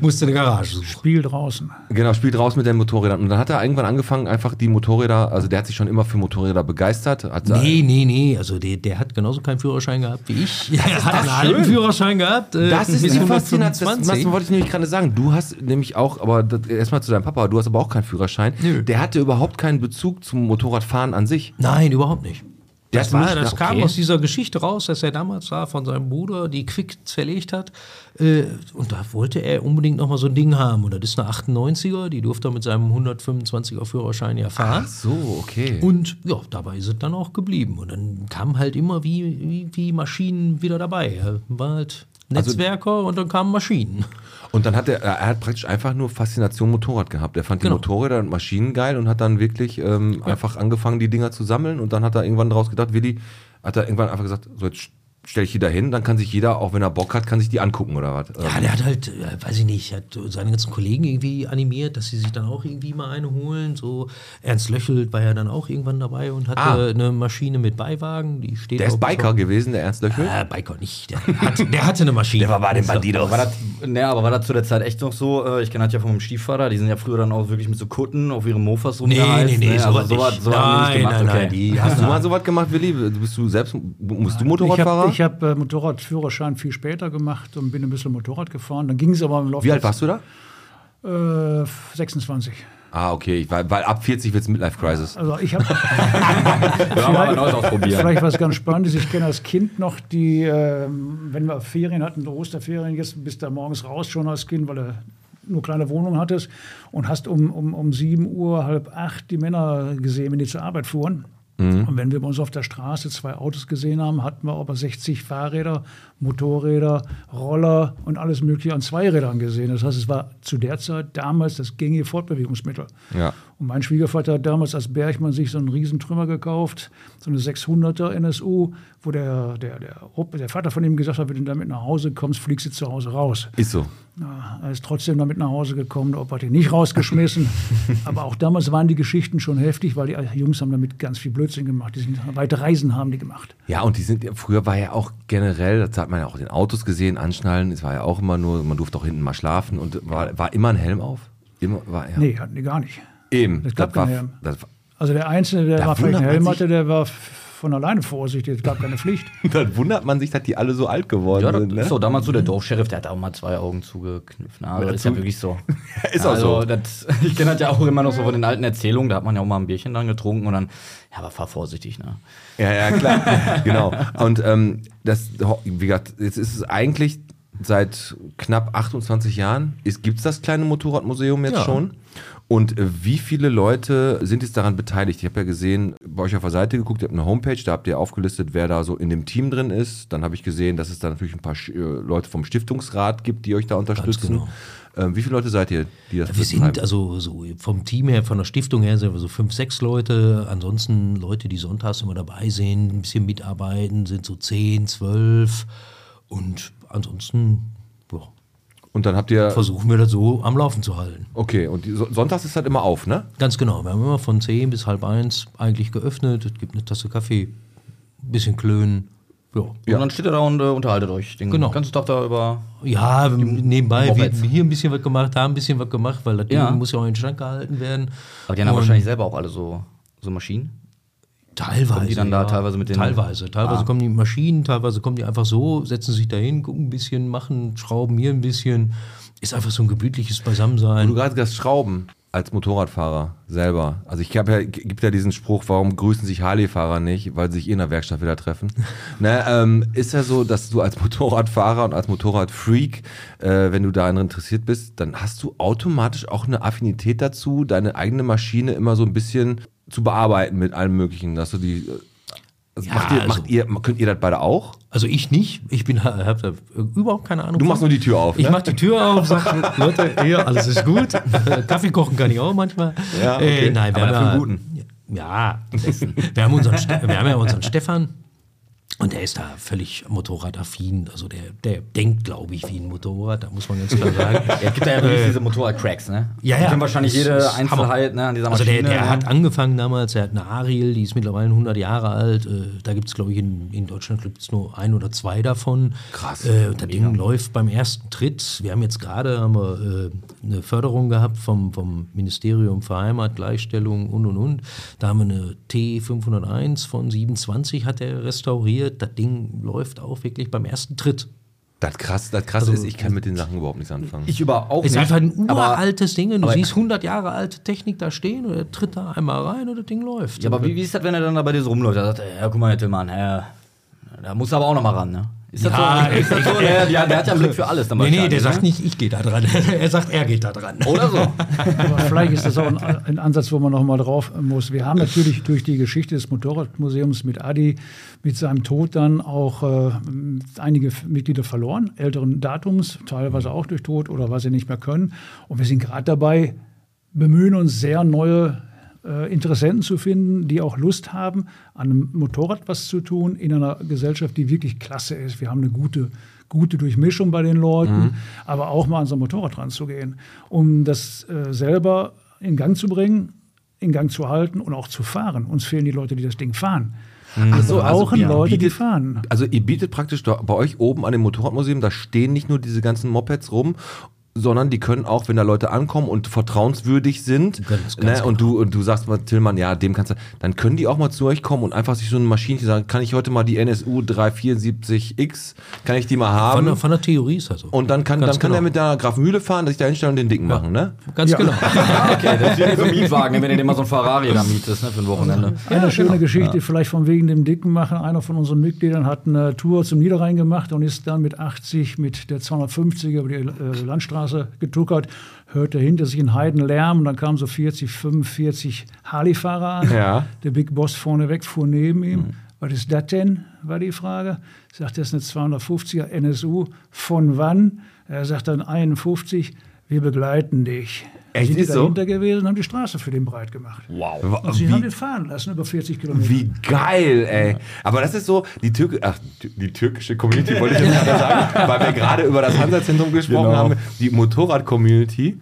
musste eine Garage suchen. Spiel draußen. Genau, spielt raus mit den Motorrädern. Und dann hat er irgendwann angefangen, einfach die Motorräder, also der hat sich schon immer für Motorräder begeistert. Hat Nee, nee, nee. Also der, der hat genauso keinen Führerschein gehabt wie ich. Er hat einen alten Führerschein gehabt. äh, Das ist die Faszination. Das, 125. das wollte ich nämlich gerade sagen. Du hast nämlich auch, aber erstmal zu deinem Papa, du hast aber auch keinen Führerschein. Nö. Der hatte überhaupt keinen Bezug zum Motorradfahren an sich. Nein, überhaupt nicht. Das, war, das okay. kam aus dieser Geschichte raus, dass er damals da von seinem Bruder die Quick zerlegt hat. Äh, und da wollte er unbedingt noch mal so ein Ding haben. Und das ist eine 98er, die durfte er mit seinem 125er Führerschein ja fahren. So, okay. Und ja, dabei ist es dann auch geblieben. Und dann kamen halt immer wie, wie, wie Maschinen wieder dabei. Er war halt Also Netzwerker und dann kamen Maschinen. Und dann hat er, er hat praktisch einfach nur Faszination Motorrad gehabt. Er fand die Genau. Motorräder und Maschinen geil und hat dann wirklich ähm, einfach angefangen, die Dinger zu sammeln. Und dann hat er irgendwann draus gedacht, Willi, hat er irgendwann einfach gesagt, so jetzt stelle ich die da hin, dann kann sich jeder, auch wenn er Bock hat, kann sich die angucken oder was. Ja, der hat halt, äh, weiß ich nicht, hat seine ganzen Kollegen irgendwie animiert, dass sie sich dann auch irgendwie mal eine holen. So Ernst Löchelt war ja dann auch irgendwann dabei und hatte Ah. eine Maschine mit Beiwagen. Die steht der ist Biker heute- gewesen, der Ernst Löchel. Äh, Biker nicht. Der, hat, der hatte eine Maschine. Der war bei den Bandidos. War das, ne, aber war das zu der Zeit echt noch so? Äh, ich kenne das ja von meinem Stiefvater, die sind ja früher dann auch wirklich mit so Kutten auf ihre Mofas Nee, rumgeheizt. nee, nee, ne? sowas also sowas, nicht. sowas haben die Nein, nicht gemacht, nein, okay. nein, die Hast du mal sowas gemacht, Willi? Bist du selbst, musst du Ich Motorradfahrer? habe ich hab, äh, Motorradführerschein viel später gemacht und bin ein bisschen Motorrad gefahren. Dann ging es aber im Laufe Wie alt warst du da? du? Äh, 26. Ah, okay, weil, weil ab 40 wird es Midlife Crisis. Also ich habe ausprobieren. vielleicht was ganz Spannendes. Ich kenne als Kind noch die, ähm, wenn wir Ferien hatten, Osterferien, jetzt bist du morgens raus schon als Kind, weil du nur kleine Wohnung hattest und hast um, um, um 7 Uhr, halb acht die Männer gesehen, wenn die zur Arbeit fuhren. Und wenn wir bei uns auf der Straße zwei Autos gesehen haben, hatten wir aber 60 Fahrräder, Motorräder, Roller und alles Mögliche an Zweirädern gesehen. Das heißt, es war zu der Zeit damals das gängige Fortbewegungsmittel. Ja. Und mein Schwiegervater hat damals als Bergmann sich so einen Riesentrümmer gekauft, so eine 600er NSU, wo der, der, der, der Vater von ihm gesagt hat, wenn du damit nach Hause kommst, fliegst du zu Hause raus. Ist so. Ja, er ist trotzdem damit nach Hause gekommen, der Opa hat ihn nicht rausgeschmissen. Aber auch damals waren die Geschichten schon heftig, weil die Jungs haben damit ganz viel Blödsinn gemacht. Die sind weite Reisen haben die gemacht. Ja, und die sind, früher war ja auch generell, das hat man ja auch in den Autos gesehen, anschnallen, es war ja auch immer nur, man durfte auch hinten mal schlafen und war, war immer ein Helm auf? Immer, war, ja. Nee, hatten die gar nicht. Eben. Es gab war, keinen Helm. das, war- Also der Einzelne, der mal vielleicht einen Helm hatte, der war von alleine vorsichtig. Es gab keine Pflicht. dann wundert man sich, dass die alle so alt geworden Ja, das sind. Ne? ist so. Damals so der Dorfscheriff, der hat auch mal zwei Augen zugekniffen. Also, das ist ja wirklich so. Ist auch also, so. Das, ich kenne das ja auch immer noch so von den alten Erzählungen. Da hat man ja auch mal ein Bierchen dann getrunken und dann, ja, aber fahr vorsichtig, ne? Ja, ja, klar. genau. Und ähm, das, wie gesagt, jetzt ist es eigentlich seit knapp 28 Jahren, gibt es das kleine Motorradmuseum jetzt Ja. schon. Und äh, wie viele Leute sind jetzt daran beteiligt? Ich habe ja gesehen, bei euch auf der Seite geguckt, ihr habt eine Homepage, da habt ihr aufgelistet, wer da so in dem Team drin ist. Dann habe ich gesehen, dass es da natürlich ein paar äh, Leute vom Stiftungsrat gibt, die euch da unterstützen. genau. Ähm, wie viele Leute seid ihr, die das Wir sind betreiben? also so vom Team her, von der Stiftung her sind wir so fünf, sechs Leute. Ansonsten Leute, die sonntags immer dabei sind, ein bisschen mitarbeiten, sind so zehn, zwölf. Und ansonsten Und dann habt ihr. versuchen wir das so am Laufen zu halten. Okay, und die, so- sonntags ist halt immer auf, ne? Ganz genau. Wir haben immer von zehn bis halb eins eigentlich geöffnet. Es gibt eine Tasse Kaffee, ein bisschen klönen. Ja. Und dann steht ihr da und äh, unterhaltet euch den Genau. ganzen Tag da über. Ja, wir- nebenbei Mopeds. wir hier ein bisschen was gemacht, da ein bisschen was gemacht, weil das Ja. Ding muss ja auch in den Stand gehalten werden. Aber die haben ja Und wahrscheinlich selber auch alle so, so Maschinen. Teilweise. Kommen die dann da teilweise mit den- Teilweise. Teilweise Ah. kommen die Maschinen, teilweise kommen die einfach so, setzen sich dahin, gucken ein bisschen, machen, schrauben hier ein bisschen. Ist einfach so ein gemütliches Und Beisammensein. du gerade das Schrauben als Motorradfahrer selber. Also ich habe ja, gibt ja diesen Spruch, warum grüßen sich Harley-Fahrer nicht, weil sie sich in der Werkstatt wieder treffen. ne, ähm, ist ja so, dass du als Motorradfahrer und als Motorradfreak, äh, wenn du daran interessiert bist, dann hast du automatisch auch eine Affinität dazu, deine eigene Maschine immer so ein bisschen zu bearbeiten mit allem Möglichen, dass du die äh, also Ja, macht, ihr, also- macht ihr, könnt ihr das beide auch? Also ich nicht. Ich bin hab da überhaupt keine Ahnung. Du machst nur die Tür auf, Ich ne? mach die Tür auf, sag, Leute, hier, alles ist gut. Kaffee kochen kann ich auch manchmal. Ja, okay. äh, nein, wir Aber haben ja, guten. Ja, wir haben, unseren, wir haben ja unseren Stefan. Und der ist da völlig motorradaffin. Also der, der denkt, glaube ich, wie ein Motorrad, da muss man ganz klar sagen. Ja, es gibt ja wirklich diese Motorrad-Cracks, ne? Ja, Die ja. kennen wahrscheinlich jede Einzelheit ne, an dieser Also Maschine. der, der ne? hat angefangen damals, er hat eine Ariel, die ist mittlerweile 100 Jahre alt. Äh, da gibt es, glaube ich, in, in Deutschland gibt's nur ein oder zwei davon. Krass. Äh, und das Ding läuft beim ersten Tritt. Wir haben jetzt gerade haben wir, äh, eine Förderung gehabt vom, vom Ministerium für Heimat, Gleichstellung und und und. Da haben wir eine T501 von 27 hat er restauriert. Das Ding läuft auch wirklich beim ersten Tritt. Das krass, das krass ist, ich kann mit den Sachen überhaupt nichts anfangen. ich über auch Ist nicht. einfach ein aber, uraltes Ding. Du aber- siehst 100 Jahre alte Technik da stehen und er tritt da einmal rein und das Ding läuft. ja, aber wie, wie ist das, wenn er dann da bei dir so rumläuft? Er sagt, ja, guck mal, Herr Tillmann, da muss er aber auch noch mal ran, ne? Ist das Ja, so? Ist das so? Der, der, der hat ja einen Blick für alles. Nee, nee, der sagt ne? nicht, ich gehe da dran. er sagt, er geht da dran. Oder so. Aber vielleicht ist das auch ein, ein Ansatz, wo man noch mal drauf muss. Wir haben natürlich durch die Geschichte des Motorradmuseums mit Adi, mit seinem Tod dann auch äh, einige Mitglieder verloren, älteren Datums, teilweise auch durch Tod oder weil sie nicht mehr können. Und wir sind gerade dabei, bemühen uns sehr neue äh, Interessenten zu finden, die auch Lust haben, an einem Motorrad was zu tun in einer Gesellschaft, die wirklich klasse ist. Wir haben eine gute, gute Durchmischung bei den Leuten, aber auch mal an so ein Motorrad ranzugehen, um das äh, selber in Gang zu bringen, in Gang zu halten und auch zu fahren. Uns fehlen die Leute, die das Ding fahren. Wir so, also brauchen ihr Leute, die bietet- fahren. Also ihr bietet praktisch da, bei euch oben an dem Motorradmuseum, da stehen nicht nur diese ganzen Mopeds rum, sondern die können auch, wenn da Leute ankommen und vertrauenswürdig sind, Ganz- ganz ne, und du und du sagst mal Tillmann, ja, dem kannst du, dann können die auch mal zu euch kommen und einfach sich so eine Maschine sagen, kann ich heute mal die NSU 374X, kann ich die mal Von, haben? der, von der Theorie ist das so. und dann kann, Ganz dann kann er genau. mit der Grafenmühle fahren, dass ich da hinstelle und den dicken machen, ne? Ganz genau. Ah, okay, das ist wie so ein Mietwagen, wenn du dir mal so ein Ferrari da mietest, ne, für ein Wochenende. Eine schöne Geschichte, vielleicht von wegen dem Dicken machen. Einer von unseren Mitgliedern hat eine Tour zum Niederrhein gemacht und ist dann mit 80 mit der 250er über die äh, Landstraße getuckert, hörte hinter sich einen Heidenlärm und dann kamen so 40, 45 Harley-Fahrer an. Ja. Der Big Boss vorne weg fuhr neben ihm. Was ist das denn? war die Frage. Sagt, das ist eine 250er NSU. Von wann? Er sagt dann 51. Wir begleiten dich. Echt, Sind die ist so? dahinter gewesen und haben die Straße für den breit gemacht. Wow. Und sie haben Wie, den fahren lassen, über 40 Kilometer. wie geil, ey. Aber das ist so, die, Türk ach, die türkische Community wollte ich jetzt gerade sagen, weil wir gerade über das Hansa-Zentrum gesprochen Genau. haben. Die Motorrad-Community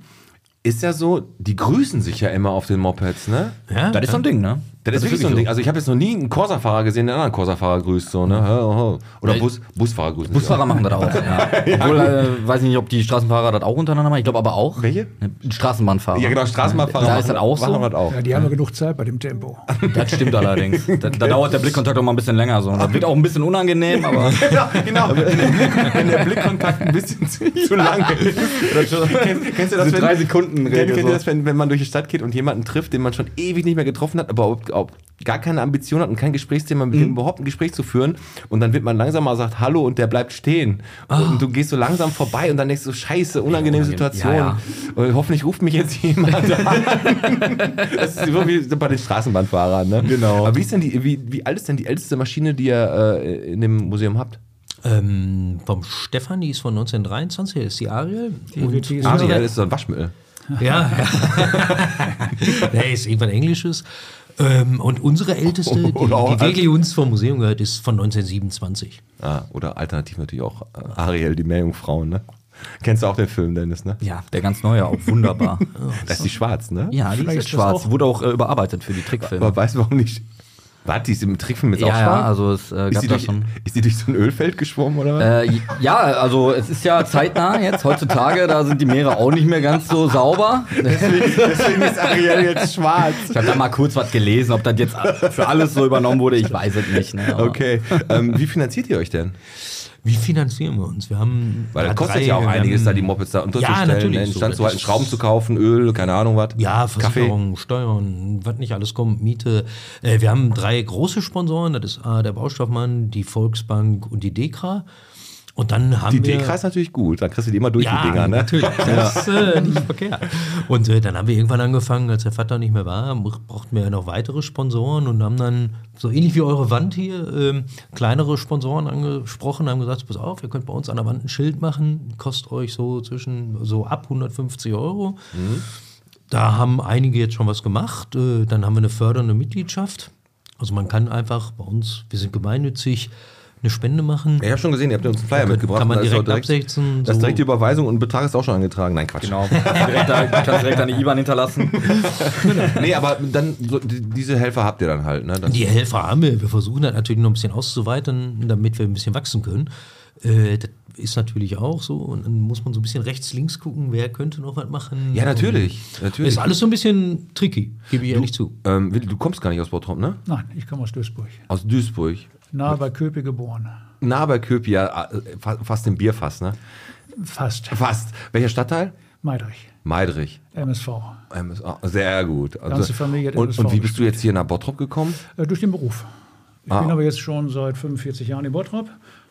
ist ja so, die grüßen sich ja immer auf den Mopeds, ne? Ja, Das ist so ein Ding, ne? Das ist wirklich so ein Ding. Also ich habe jetzt noch nie einen Corsa-Fahrer gesehen, der einen anderen Corsa-Fahrer grüßt, so, ne? Oder Ja, Bus, Busfahrer grüßen. Busfahrer auch. machen das auch. Ja. Obwohl, äh, weiß ich nicht, ob die Straßenfahrer das auch untereinander machen. Ich glaube aber auch. Welche? Ne, Straßenbahnfahrer. Ja, genau, Straßenbahnfahrer. Da ist das auch machen so. das auch. Ja, die haben ja genug Zeit bei dem Tempo. Das stimmt allerdings. Da, da dauert der Blickkontakt auch mal ein bisschen länger. So. Das wird auch ein bisschen unangenehm, aber. genau, genau. Wenn der, wenn der Blickkontakt ein bisschen zu, zu lang ist. Kennst, kennst du das, wenn, drei Sekunden kennt, ihr das, wenn, wenn man durch die Stadt geht und jemanden trifft, den man schon ewig nicht mehr getroffen hat, aber ob, gar keine Ambition hat und kein Gesprächsthema, mit dem überhaupt ein Gespräch zu führen. Und dann wird man langsam mal sagt Hallo und der bleibt stehen. Und du gehst so langsam vorbei und dann denkst du, scheiße, unangenehme Situation. Ja, Und hoffentlich ruft mich jetzt jemand an. das ist so wie bei den Straßenbahnfahrern. Ne? Genau. Aber wie, ist denn die, wie, wie alt ist denn die älteste Maschine, die ihr äh, in dem Museum habt? Ähm, vom Stefan, die ist von 1923, das ist die Ariel. wird die- Ah, Ja. das ist so ein Waschmittel. Ja, ja. nee, ist irgendwann Englisches. Ähm, und unsere älteste, die, die wirklich uns vom Museum gehört, ist von 1927. Ah, oder alternativ natürlich auch äh, Ariel, die Meerjungfrau, ne? Kennst du auch den Film, Dennis, ne? Ja, der ganz neue, auch wunderbar. Das ist die schwarz, ne? ja, die Vielleicht ist schwarz. Wurde auch äh, überarbeitet für die Trickfilme. Aber weißt du warum nicht? Warte, die im Trickfilm jetzt auch ja, ja, schwarz? also es äh, ist, gab da durch, schon. ist die durch so ein Ölfeld geschwommen, oder was? Äh, ja, also es ist ja zeitnah jetzt, heutzutage, da sind die Meere auch nicht mehr ganz so sauber. Deswegen ist Ariel jetzt schwarz. Ich habe da mal kurz was gelesen, ob das jetzt für alles so übernommen wurde, ich weiß es nicht. Ne? Okay. ähm, wie finanziert ihr euch denn? Wie finanzieren wir uns? Wir haben. Weil ja, das kostet drei- ja auch einiges, da die Mopeds da unterzustellen, natürlich, ne, in so, Stand zu halten, Schrauben zu kaufen, Öl, keine Ahnung was. Ja, Kaffee. Versicherung, Steuern, was nicht alles kommt, Miete. Äh, wir haben drei große Sponsoren, das ist äh, der Baustoffmann, die Volksbank und die Dekra. Und dann haben Die wir... D-Kreis natürlich gut, dann kriegst du die immer durch ja, die Dinger, ne? natürlich. Das ist äh, nicht verkehrt. Und äh, dann haben wir irgendwann angefangen, als der Vater nicht mehr war, brauchten wir ja noch weitere Sponsoren und haben dann, so ähnlich wie eure Wand hier, ähm, kleinere Sponsoren angesprochen, haben gesagt, pass auf, ihr könnt bei uns an der Wand ein Schild machen, kostet euch so zwischen, so ab 150 Euro. Da haben einige jetzt schon was gemacht. Äh, Dann haben wir eine fördernde Mitgliedschaft. Also man kann einfach bei uns, wir sind gemeinnützig, eine Spende machen. Ich habe schon gesehen, ihr habt uns einen Flyer Kann- mitgebracht. kann man ist auch direkt absetzen, Da ist direkt die Überweisung und Betrag ist auch schon angetragen. Nein, Quatsch. Genau, direkt da, kannst direkt eine IBAN hinterlassen. Nee, aber dann, so, die, diese Helfer habt ihr dann halt, ne? Das, Die Helfer haben wir. Wir versuchen das natürlich noch ein bisschen auszuweiten, damit wir ein bisschen wachsen können. Äh, das ist natürlich auch so. Und dann muss man so ein bisschen rechts, links gucken, wer könnte noch was machen. ja, natürlich. Natürlich. Ist alles so ein bisschen tricky, gebe ich ehrlich zu. ähm, du kommst gar nicht aus Bottrop, ne? Nein, ich komme aus Duisburg. Aus Duisburg. Nahe bei Köpe geboren. Nah bei Köpi, ja, fa- fast im Bierfass, ne? Fast. Fast. Welcher Stadtteil? Meidrich. Meidrich. MSV. MSA. Sehr gut. Also, Ganze Familie hat und, MSV und wie bist du jetzt hier nach Bottrop gekommen? Äh, durch den Beruf. Ich Ah. bin aber jetzt schon seit 45 Jahren in Bottrop.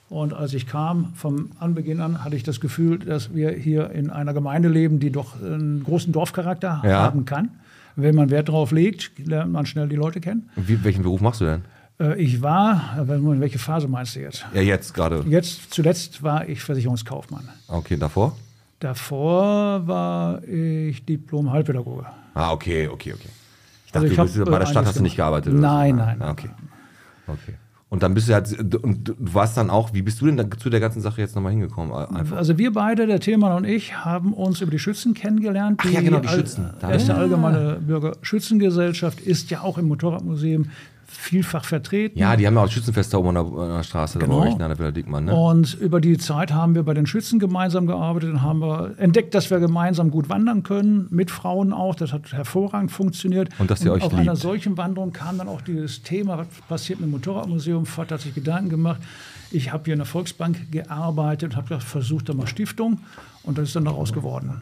Und als ich kam, vom Anbeginn an, hatte ich das Gefühl, dass wir hier in einer Gemeinde leben, die doch einen großen Dorfcharakter Ja. haben kann. Wenn man Wert darauf legt, lernt man schnell die Leute kennen. Wie, welchen Beruf machst du denn? Äh, Ich war, in welche Phase meinst du jetzt? Ja, jetzt gerade. Jetzt, zuletzt war ich Versicherungskaufmann. Okay, davor? Davor war ich Diplom-Heilpädagoge. Ah, okay, okay, okay. Ich dachte, Also ich du bist, bei der äh, Stadt hast du nicht gearbeitet. Nein, so. nein, Ah, nein. Okay. okay. Und dann bist du ja, und du warst dann auch, wie bist du denn zu der ganzen Sache jetzt nochmal hingekommen? Einfach. Also wir beide, der Tillmann und ich, haben uns über die Schützen kennengelernt. Ach ja, genau, die Schützen. Al erste allgemeine Bürgerschützengesellschaft ist ja auch im Motorradmuseum vielfach vertreten. Ja, die haben ja auch Schützenfeste oben an der, an der Straße, da Genau. bei euch, an der Villa Dickmann, ne? Und über die Zeit haben wir bei den Schützen gemeinsam gearbeitet und haben wir entdeckt, dass wir gemeinsam gut wandern können, mit Frauen auch. Das hat hervorragend funktioniert. Und dass ihr euch auf liebt. einer solchen Wanderung kam dann auch dieses Thema, was passiert mit dem Motorradmuseum. Vater hat sich Gedanken gemacht. Ich habe hier in der Volksbank gearbeitet und habe versucht da mal Stiftung. Und das ist dann daraus geworden.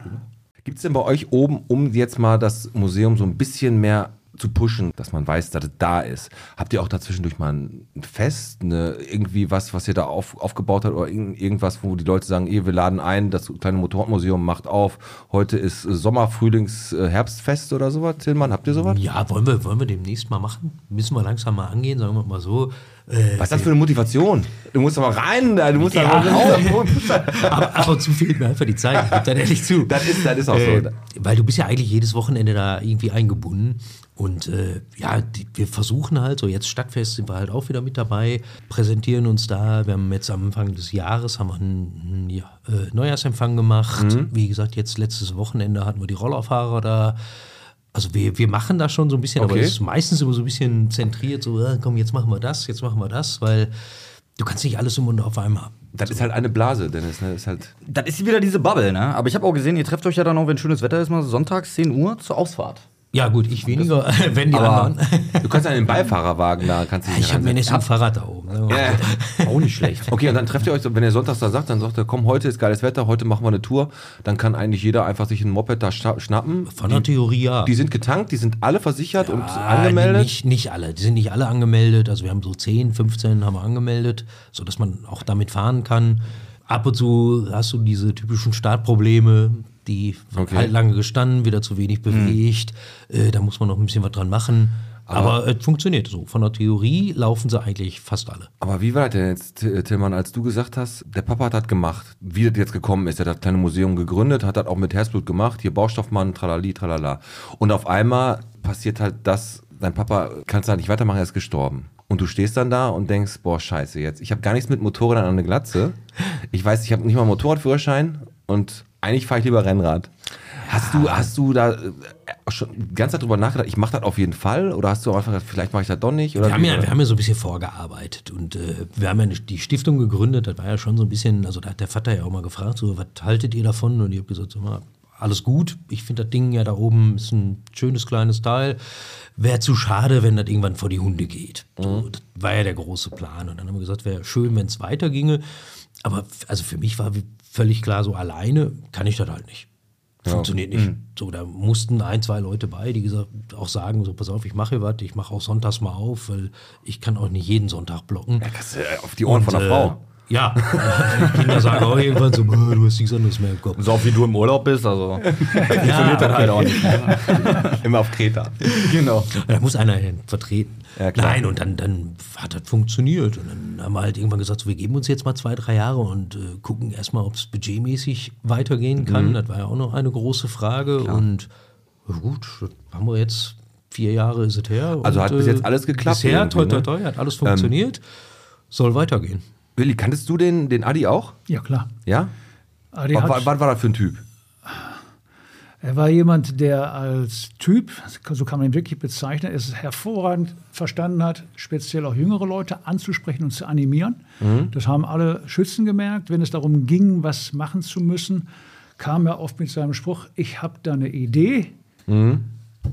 Gibt es denn bei euch oben, um jetzt mal das Museum so ein bisschen mehr zu pushen, dass man weiß, dass es da ist? Habt ihr auch dazwischendurch mal ein Fest, eine, irgendwie was, was ihr da auf, aufgebaut habt oder irgend, irgendwas, wo die Leute sagen, eh, wir laden ein, das kleine Motorradmuseum macht auf, heute ist äh, Sommer, Frühlings, äh, Herbstfest oder sowas, Tillmann, habt ihr sowas? Ja, wollen wir, wollen wir demnächst mal machen? Müssen wir langsam mal angehen, sagen wir mal so. Äh, Was ist das für eine Motivation? Du musst aber rein, du musst Ja. aber raus. aber ab und zu fehlt mir einfach die Zeit, ich geb dann ehrlich zu. Das ist, das ist auch Äh, so. weil du bist ja eigentlich jedes Wochenende da irgendwie eingebunden. Und äh, ja, die, wir versuchen halt, so jetzt Stadtfest sind wir halt auch wieder mit dabei, präsentieren uns da. Wir haben jetzt am Anfang des Jahres haben wir einen, einen ja, äh, Neujahrsempfang gemacht. Mhm. Wie gesagt, jetzt letztes Wochenende hatten wir die Rollerfahrer da. Also wir, wir machen da schon so ein bisschen, aber Okay. es ist meistens immer so ein bisschen zentriert, so, äh, komm, jetzt machen wir das, jetzt machen wir das, weil du kannst nicht alles im Mund auf einmal haben. Das ist halt eine Blase, Dennis. Ne? Das ist halt, Das ist wieder diese Bubble, ne? Aber ich habe auch gesehen, ihr trefft euch ja dann auch, wenn schönes Wetter ist, mal sonntags 10 Uhr zur Ausfahrt. Ja, gut, ich weniger, wenn die Aber anderen. du kannst ja in den Beifahrerwagen, da kannst du Ich habe mir nicht so ein Fahrrad da oben. mal. Ja. Auch nicht schlecht. Okay, und dann trefft ihr euch, wenn ihr sonntags da sagt, dann sagt ihr, komm, heute ist geiles Wetter, heute machen wir eine Tour. Dann kann eigentlich jeder einfach sich ein Moped da schna- schnappen. Von der Theorie ja. Die sind getankt, die sind alle versichert und Ah, angemeldet. Nicht, nicht alle. Die sind nicht alle angemeldet. Also wir haben so 10, 15 haben wir angemeldet, sodass man auch damit fahren kann. Ab und zu hast du diese typischen Startprobleme, die Okay. halt lange gestanden, wieder zu wenig bewegt. Äh, da muss man noch ein bisschen was dran machen. Aber, es funktioniert so. Von der Theorie laufen sie eigentlich fast alle. Aber wie war das denn jetzt, T- Tillmann, als du gesagt hast, der Papa hat das gemacht, wie das jetzt gekommen ist, er hat das kleine Museum gegründet, hat das auch mit Herzblut gemacht, hier Baustoffmann, tralali, tralala. Und auf einmal passiert halt das, dein Papa kann es halt nicht weitermachen, er ist gestorben. Und du stehst dann da und denkst, boah, scheiße jetzt. Ich habe gar nichts mit Motorrädern an der Glatze. Ich weiß, ich habe nicht mal einen Motorradführerschein und eigentlich fahre ich lieber Rennrad. Hast du, hast du da äh, schon die ganze Zeit drüber nachgedacht, ich mache das auf jeden Fall? Oder hast du einfach gedacht, vielleicht mache ich das doch nicht? Oder Wir haben, ja, wir haben ja so ein bisschen vorgearbeitet und äh, wir haben ja die Stiftung gegründet. Das war ja schon so ein bisschen, also da hat der Vater ja auch mal gefragt, so, was haltet ihr davon? Und ich habe gesagt, so, mal, alles gut. Ich finde das Ding ja da oben ist ein schönes kleines Teil. Wäre zu schade, wenn das irgendwann vor die Hunde geht. So, das war ja der große Plan. Und dann haben wir gesagt, wäre schön, wenn es weiterginge. Aber also für mich war völlig klar, so alleine kann ich das halt nicht. Funktioniert nicht. So, da mussten ein, zwei Leute bei, die gesagt, auch sagen, so pass auf, ich mache hier was, ich mache auch sonntags mal auf, weil ich kann auch nicht jeden Sonntag blocken. Du, äh, auf die Ohren von der Und, Frau. Äh, ja, die Kinder sagen auch irgendwann so, "Boah, du hast nichts anderes mehr im Kopf. So oft wie du im Urlaub bist, also funktioniert Ja, das halt auch nicht. Immer auf Kreta. genau. Da muss einer hin vertreten. Ja, klar. Nein, und dann, dann hat das funktioniert. Und dann haben wir halt irgendwann gesagt, so, wir geben uns jetzt mal zwei, drei Jahre und äh, gucken erstmal, ob es budgetmäßig weitergehen kann. Mhm. Das war ja auch noch eine große Frage. Und äh, gut, das haben wir jetzt vier Jahre ist es her. Also und, hat bis jetzt alles geklappt Bisher, toi, toi, ne? toi, hat alles funktioniert. Soll weitergehen. Willi, kanntest du den, den Adi auch? Ja, klar. Ja? Adi Was, was, was war das für ein Typ? Er war jemand, der als Typ, so kann man ihn wirklich bezeichnen, es hervorragend verstanden hat, speziell auch jüngere Leute anzusprechen und zu animieren. Das haben alle Schützen gemerkt. Wenn es darum ging, was machen zu müssen, kam er oft mit seinem Spruch, ich habe da eine Idee,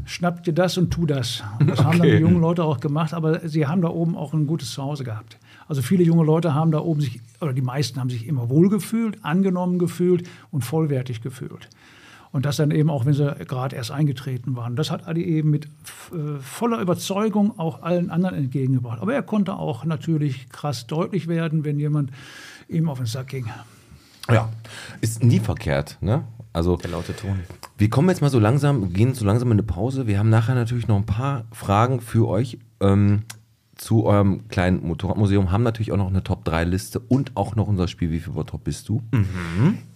schnapp dir das und tu das. Und das haben dann Okay. die jungen Leute auch gemacht, aber sie haben da oben auch ein gutes Zuhause gehabt. Also viele junge Leute haben da oben sich, oder die meisten haben sich immer wohl gefühlt, angenommen gefühlt und vollwertig gefühlt. Und das dann eben auch, wenn sie gerade erst eingetreten waren. Das hat Adi eben mit äh, voller Überzeugung auch allen anderen entgegengebracht. Aber er konnte auch natürlich krass deutlich werden, wenn jemand ihm auf den Sack ging. Ja. Ist nie verkehrt, ne? Also, Der laute Ton. wir kommen jetzt mal so langsam, gehen so langsam in eine Pause. Wir haben nachher natürlich noch ein paar Fragen für euch ähm, zu eurem kleinen Motorradmuseum. Haben natürlich auch noch eine Top-3-Liste und auch noch unser Spiel Wie viel Bottrop bist du?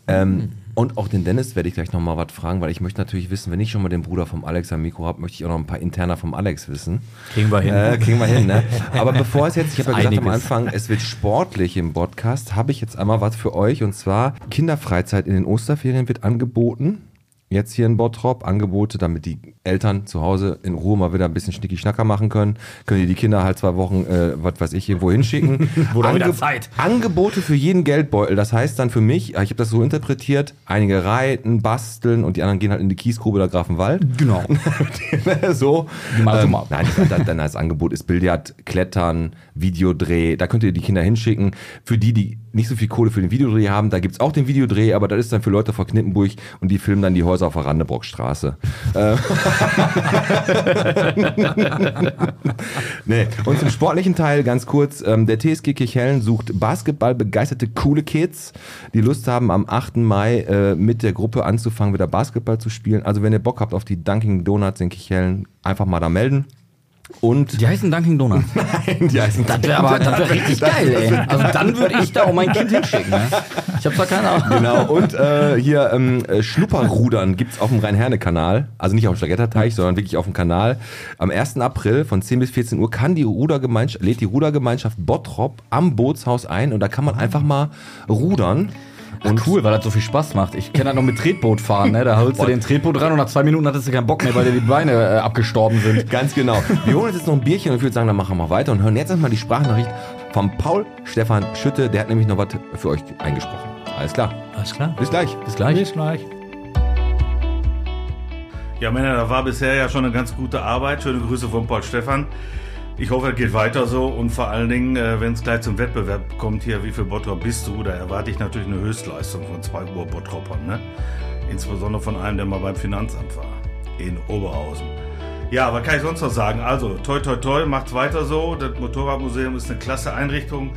Ähm, und auch den Dennis werde ich gleich noch mal was fragen, weil ich möchte natürlich wissen, wenn ich schon mal den Bruder vom Alex am Mikro habe, möchte ich auch noch ein paar interner vom Alex wissen. Kriegen wir hin. Äh, kriegen wir hin, ne? Aber bevor es jetzt, ich habe ja gesagt am. Anfang, es wird sportlich im Podcast, habe ich jetzt einmal was für euch und zwar Kinderfreizeit in den Osterferien wird angeboten. Jetzt hier in Bottrop Angebote, damit die Eltern zu Hause in Ruhe mal wieder ein bisschen Schnicki-Schnacker machen können. Können die die Kinder halt zwei Wochen, äh, was weiß ich, irgendwo hinschicken. Wurde wieder Zeit. Angebote für jeden Geldbeutel. Das heißt dann für mich, ich habe das so interpretiert, einige reiten, basteln und die anderen gehen halt in die Kiesgrube der Grafenwald. Genau. so. Ähm, mal. nein, dann, dann als Angebot ist Billard, Klettern, Videodreh. Da könnt ihr die Kinder hinschicken. Für die, die nicht so viel Kohle für den Videodreh haben, da gibt's auch den Videodreh, aber das ist dann für Leute vor Knippenburg und die filmen dann die Häuser auf der Randebrockstraße. Äh, nee. Und zum sportlichen Teil ganz kurz. Ähm, der TSG Kirchhellen sucht basketballbegeisterte coole Kids, die Lust haben, am 8. Mai äh, mit der Gruppe anzufangen, wieder Basketball zu spielen. Also wenn ihr Bock habt auf die Dunkin' Donuts in Kirchhellen, einfach mal da melden. Und Die heißen Dunkin' Donuts. die heißen Das wäre aber das wär richtig geil, ey. Also dann würde ich da auch mein Kind hinschicken. Ne? Ich habe zwar keine Ahnung. Genau, und äh, hier ähm, äh, Schnupperrudern gibt's auf dem Rhein-Herne-Kanal. Also nicht auf dem Stagetterteich, sondern wirklich auf dem Kanal. Am 1. April von 10 bis 14 Uhr kann die Rudergemeinschaft, lädt die Rudergemeinschaft Bottrop am Bootshaus ein und da kann man einfach mal rudern. Und cool, weil das so viel Spaß macht. Ich kenne das noch mit Tretboot fahren, ne? Da holst du den Tretboot ran und nach zwei Minuten hattest du keinen Bock mehr, weil dir die Beine äh, abgestorben sind. Ganz genau. Wir holen uns jetzt noch ein Bierchen und ich würde sagen, dann machen wir weiter und hören jetzt erstmal die Sprachnachricht von Paul Stefan Schütte. Der hat nämlich noch was für euch eingesprochen. Alles klar. Alles klar. Bis gleich. Bis gleich. Bis gleich. Ja, Männer, da war bisher ja schon eine ganz gute Arbeit. Schöne Grüße von Paul Stefan. Ich hoffe, es geht weiter so und vor allen Dingen, äh, wenn es gleich zum Wettbewerb kommt hier, wie viel Bottrop bist du, da erwarte ich natürlich eine Höchstleistung von zwei Uhr Bottroppern, ne? Insbesondere von einem, der mal beim Finanzamt war, in Oberhausen. Ja, was kann ich sonst noch sagen? Also, toi toi toi, macht's weiter so. Das Motorradmuseum ist eine klasse Einrichtung.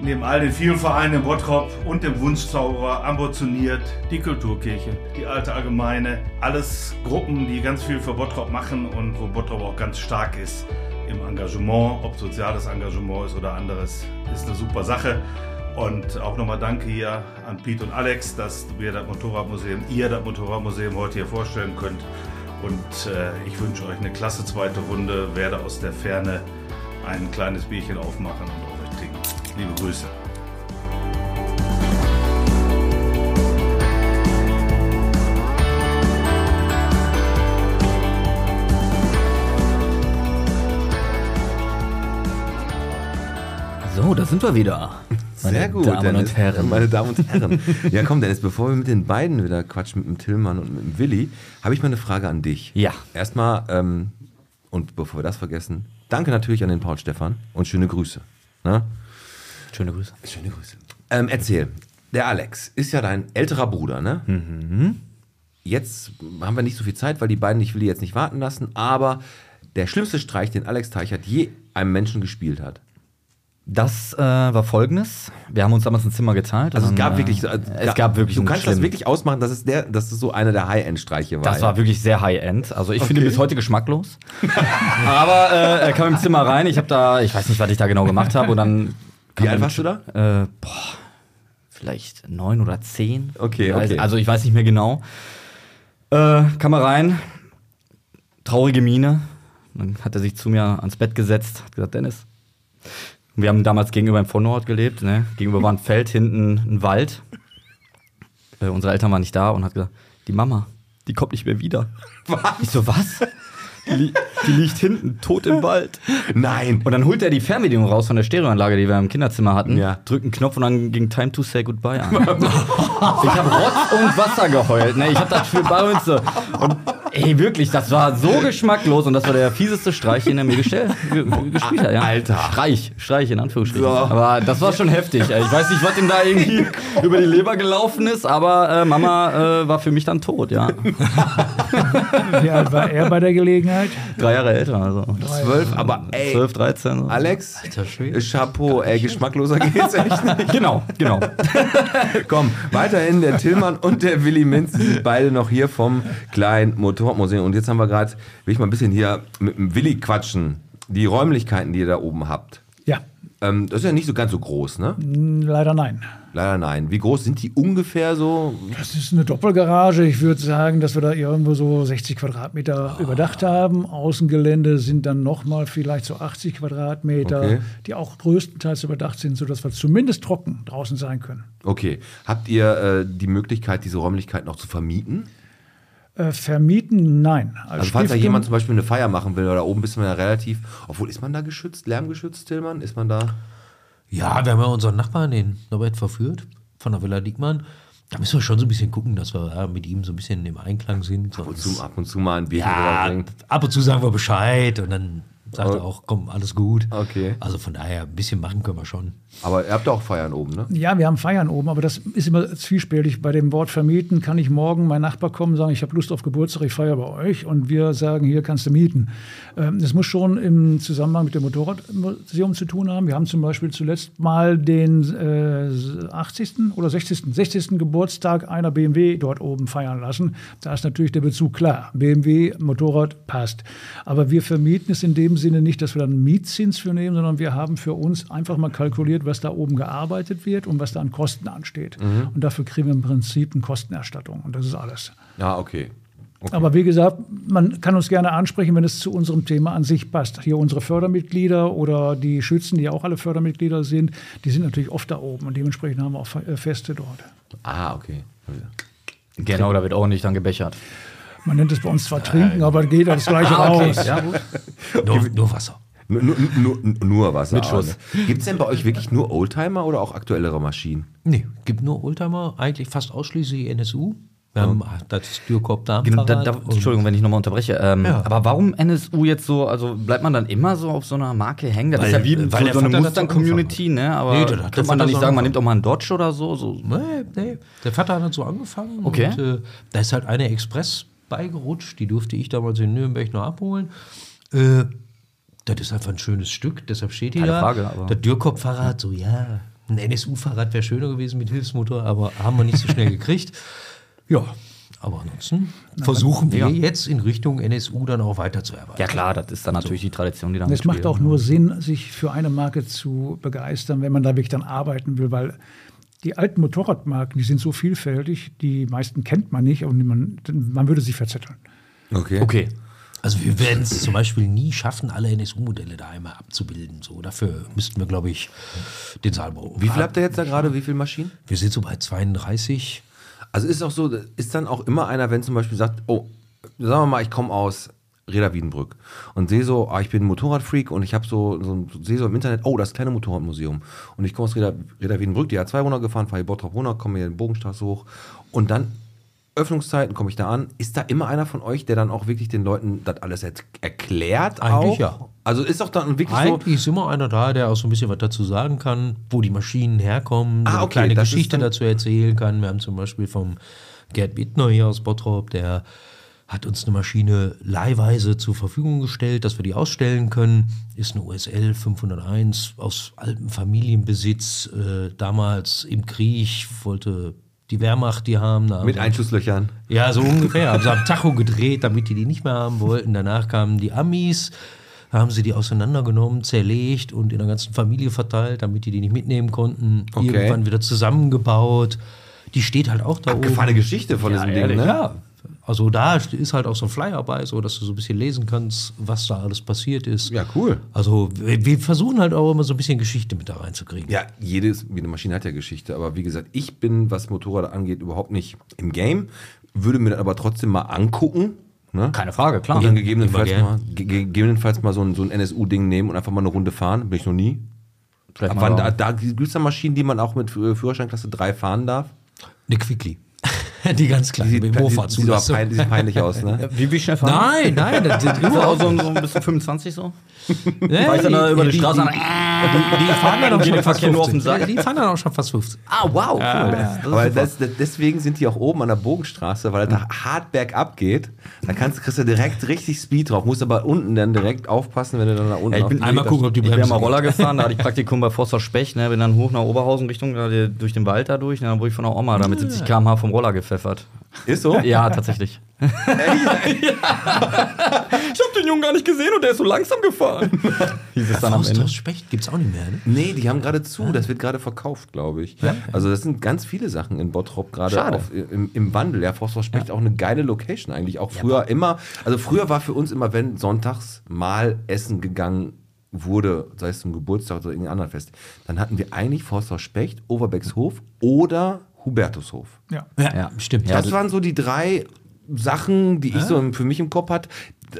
Neben all den vielen Vereinen in Bottrop und dem Wunschzauberer ambitioniert die Kulturkirche, die alte Allgemeine, alles Gruppen, die ganz viel für Bottrop machen und wo Bottrop auch ganz stark ist im Engagement, ob soziales Engagement ist oder anderes, ist eine super Sache. Und auch nochmal danke hier an Pete und Alex, dass wir das Motorradmuseum, ihr das Motorradmuseum heute hier vorstellen könnt. Und äh, ich wünsche euch eine klasse zweite Runde, werde aus der Ferne ein kleines Bierchen aufmachen und auf euch trinken. Liebe Grüße. So, da sind wir wieder. Meine Sehr gut, Damen Dennis. und Herren. Meine Damen und Herren. ja, komm, Dennis, bevor wir mit den beiden wieder quatschen, mit dem Tillmann und mit dem Willi, habe ich mal eine Frage an dich. Ja. Erstmal, ähm, und bevor wir das vergessen, danke natürlich an den Paul Stefan und schöne Grüße. Ne? Schöne Grüße. Schöne Grüße. Ähm, erzähl, der Alex ist ja dein älterer Bruder, ne? Mhm. Jetzt haben wir nicht so viel Zeit, weil die beiden, ich will die jetzt nicht warten lassen, aber der schlimmste Streich, den Alex Teichert je einem Menschen gespielt hat. Das äh, war folgendes. Wir haben uns damals ein Zimmer geteilt. Also es gab äh, wirklich, so- es gab wirklich Du kannst das wirklich ausmachen, dass es der, dass es so einer der High-End-Streiche war. Das war wirklich sehr High-End. Also ich finde Okay. bis heute geschmacklos. Aber äh, er kam im Zimmer rein. Ich habe da, ich weiß nicht, was ich da genau gemacht habe. Und dann Wie alt warst du da? Äh, boah, vielleicht neun oder zehn. Okay, okay. Also ich weiß nicht mehr genau. Äh, kam er rein, traurige Miene. Dann hat er sich zu mir ans Bett gesetzt, hat gesagt, Dennis. Wir haben damals gegenüber im Vornord gelebt. Ne? Gegenüber war ein Feld, hinten ein Wald. Äh, unsere Eltern waren nicht da und hat gesagt, die Mama, die kommt nicht mehr wieder. Ich so, was? Die, li die liegt hinten, tot im Wald. Nein. Und dann holt er die Fernbedienung raus von der Stereoanlage, die wir im Kinderzimmer hatten, Ja. drückt einen Knopf und dann ging Time to Say Goodbye an. ich habe Rotz und Wasser geheult. Ne? Ich habe das für bei uns so. Und ey, wirklich, das war so geschmacklos und das war der fieseste Streich, den er mir gestell, ge gespielt hat. Ja? Alter. Streich, Streich in Anführungsstrichen. So. Aber das war schon heftig. ey. Ich weiß nicht, was ihm da irgendwie über die Leber gelaufen ist, aber äh, Mama äh, war für mich dann tot, ja. Wie alt war er bei der Gelegenheit? Drei Jahre älter, also. Zwölf, aber ey, 12, 13. So. Alex, Schwede. Chapeau, ey, geschmackloser geht's echt nicht. Genau, genau. Komm, weiterhin der Tillmann und der Willi Minz, die sind beide noch hier vom kleinen Motorradmuseum. Und jetzt haben wir gerade, will ich mal ein bisschen hier mit dem Willi quatschen. Die Räumlichkeiten, die ihr da oben habt. Ja, Ähm, das ist ja nicht so ganz so groß, ne? leider nein. Leider nein. Wie groß sind die ungefähr so? Das ist eine Doppelgarage. Ich würde sagen, dass wir da irgendwo so 60 Quadratmeter überdacht haben. Außengelände sind dann nochmal vielleicht so 80 Quadratmeter, Okay. die auch größtenteils überdacht sind, sodass wir zumindest trocken draußen sein können. Okay. Habt ihr äh, die Möglichkeit, diese Räumlichkeiten auch zu vermieten? Äh, vermieten, nein. Als Also falls da jemand zum Beispiel eine Feier machen will, oder da oben ist man ja relativ, obwohl ist man da geschützt, lärmgeschützt, Tillmann? Ist man da? Ja, wir haben ja unseren Nachbarn, den Norbert verführt, von der Villa Diekmann. Da müssen wir schon so ein bisschen gucken, dass wir ja, mit ihm so ein bisschen im Einklang sind. Ab und zu, ab und zu mal ein Bierchen ja, ab und zu sagen wir Bescheid und dann sagt er auch, komm, alles gut. Okay. Also von daher, ein bisschen machen können wir schon. Aber ihr habt auch Feiern oben, ne? Ja, wir haben Feiern oben, aber das ist immer zwiespältig. Bei dem Wort vermieten kann ich morgen mein Nachbar kommen und sagen, ich habe Lust auf Geburtstag, ich feiere bei euch und wir sagen, hier kannst du mieten. Ähm, Das muss schon im Zusammenhang mit dem Motorradmuseum zu tun haben. Wir haben zum Beispiel zuletzt mal den äh, 80. oder 60. 60. Geburtstag einer BMW dort oben feiern lassen. Da ist natürlich der Bezug klar. BMW, Motorrad passt. Aber wir vermieten es in dem Sinne nicht, dass wir dann Mietzins für nehmen, sondern wir haben für uns einfach mal kalkuliert, was da oben gearbeitet wird und was da an Kosten ansteht. Und dafür kriegen wir im Prinzip eine Kostenerstattung. Und das ist alles. Ja, okay. Aber wie gesagt, man kann uns gerne ansprechen, wenn es zu unserem Thema an sich passt. Hier unsere Fördermitglieder oder die Schützen, die ja auch alle Fördermitglieder sind, die sind natürlich oft da oben und dementsprechend haben wir auch äh, Feste dort. Ah, okay. Genau, da wird auch nicht dann gebechert. Man nennt es bei uns zwar Trinken, aber geht das gleiche Ah, okay. raus. Ja, gut. Nur, nur Wasser. Nur, nur, nur, was. Mit Schuss. Gibt es denn bei euch wirklich nur Oldtimer oder auch aktuellere Maschinen? Nee, gibt nur Oldtimer, eigentlich fast ausschließlich NSU. Wir haben das Stürkop da. Genau, da, da, Entschuldigung, wenn ich nochmal unterbreche. Ähm, Ja. Aber warum NSU jetzt so, also bleibt man dann immer so auf so einer Marke hängen? Das Weil- ist ja wie weil so, der so eine Mustang-Community, ne? Aber Nee, das hat der könnte man dann nicht so sagen, man angefangen. nimmt auch mal einen Dodge oder so? so Nee, nee. Der Vater hat so angefangen. Okay. Und, äh, da ist halt eine Express beigerutscht. Die durfte ich damals in Nürnberg noch abholen. Äh, das ist einfach ein schönes Stück, deshalb steht die Keine da. Frage, aber- Das Dürrkopf-Fahrrad, so ja, ein NSU-Fahrrad wäre schöner gewesen mit Hilfsmotor, aber haben wir nicht so schnell gekriegt. Ja, aber ansonsten versuchen wir jetzt in Richtung NSU dann auch weiter zu erweitern. Ja klar, das ist dann natürlich die Tradition, die dann es macht auch nur Sinn, sich für eine Marke zu begeistern, wenn man da wirklich dann arbeiten will, weil die alten Motorradmarken, die sind so vielfältig, die meisten kennt man nicht und man, man würde sich verzetteln. Okay. Okay. Also wir werden es zum Beispiel nie schaffen, alle NSU-Modelle da einmal abzubilden. So, dafür müssten wir, glaube ich, den Saalbau. Wie viel habt ihr jetzt da gerade? Wie viele Maschinen? Wir sind so bei 32. Also ist auch so, ist dann auch immer einer, wenn zum Beispiel sagt, oh, sagen wir mal, ich komme aus Reda Wiedenbrück und sehe so, ah, ich bin ein Motorradfreak und ich habe so, so sehe so im Internet, oh, das kleine Motorradmuseum und ich komme aus Reda, Reda Wiedenbrück, die A2 runtergefahren, fahre hier Bottrop runter, komme hier in Bogenstraße hoch und dann Öffnungszeiten komme ich da an. Ist da immer einer von euch, der dann auch wirklich den Leuten das alles er erklärt? Eigentlich auch? ja. Also ist doch dann wirklich so. Eigentlich ist immer einer da, der auch so ein bisschen was dazu sagen kann, wo die Maschinen herkommen, Ah, so eine okay, kleine Geschichte dazu erzählen kann. Wir haben zum Beispiel vom Gerd Bittner hier aus Bottrop, der hat uns eine Maschine leihweise zur Verfügung gestellt, dass wir die ausstellen können. Ist eine USL 501 aus altem Familienbesitz. Äh, damals im Krieg wollte die Wehrmacht die haben. Mit Einschusslöchern. ja, so ungefähr. Haben sie am Tacho gedreht, damit die die nicht mehr haben wollten. Danach kamen die Amis, haben sie die auseinandergenommen, zerlegt und in der ganzen Familie verteilt, damit die die nicht mitnehmen konnten. Okay. Irgendwann wieder zusammengebaut. Die steht halt auch da Abgefahrene oben. Geschichte von diesem Ding, ehrlich, ne? Ja. Also da ist halt auch so ein Flyer bei, so dass du so ein bisschen lesen kannst, was da alles passiert ist. Ja, cool. Also wir wir versuchen halt auch immer so ein bisschen Geschichte mit da reinzukriegen. Ja, jedes, jede Maschine hat ja Geschichte, aber wie gesagt, ich bin, was Motorräder angeht, überhaupt nicht im Game, würde mir das aber trotzdem mal angucken. Ne? Keine Frage, klar. Und dann gegebenenfalls mal, ge gegebenenfalls mal so ein, so ein NSU-Ding nehmen und einfach mal eine Runde fahren. Bin ich noch nie. Vielleicht Ab mal wann, da- da, da gibt es da Maschinen, die man auch mit Führ- Führerscheinklasse 3 fahren darf? Eine Quickly. die ganz kleine Die sieht, die, die, sieht pein, die sieht peinlich aus, ne? Wie, wie schnell fahren? Nein, nein, das sind Ist auch so, so bis zu 25 so? Nee, War ich dann da über die, die- Straße die, an. Die, die fahren dann auch schon fast Verkehr nur auf 50. den Sack? Die fahren dann auch schon fast 50. Ah, wow, cool. Aber das, das, deswegen sind die auch oben an der Bogenstraße, weil das da hart bergab geht. Da kannst, kriegst du direkt richtig Speed drauf. Musst aber unten dann direkt aufpassen, wenn du dann da unten Ja, ich bin, Einmal gucken, ob die ich bin ja Bremse mal. Roller gefahren, da hatte ich Praktikum bei Forster Specht, ne, bin dann hoch nach Oberhausen Richtung durch den Wald da durch, ne, dann wurde ich von der Oma da mit 70 km/h vom Roller gepfeffert. Ist so? Ja, tatsächlich. Ich hab den Jungen gar nicht gesehen und der ist so langsam gefahren. Hieß es dann am Ende. Specht gibt's auch nicht mehr, ne? Nee, die haben gerade zu. Das wird gerade verkauft, glaube ich. Also das sind ganz viele Sachen in Bottrop gerade im, im Wandel. Ja, Forsthaus spricht auch eine geile Location eigentlich. Auch früher immer, also früher war für uns immer, wenn sonntags mal essen gegangen wurde, sei es zum Geburtstag oder irgendein anderes Fest, dann hatten wir eigentlich Forsthaus Specht, Overbeckshof oder Hubertushof. Ja. Ja, stimmt. Das waren so die drei Sachen, die ich so im- für mich im Kopf hatte.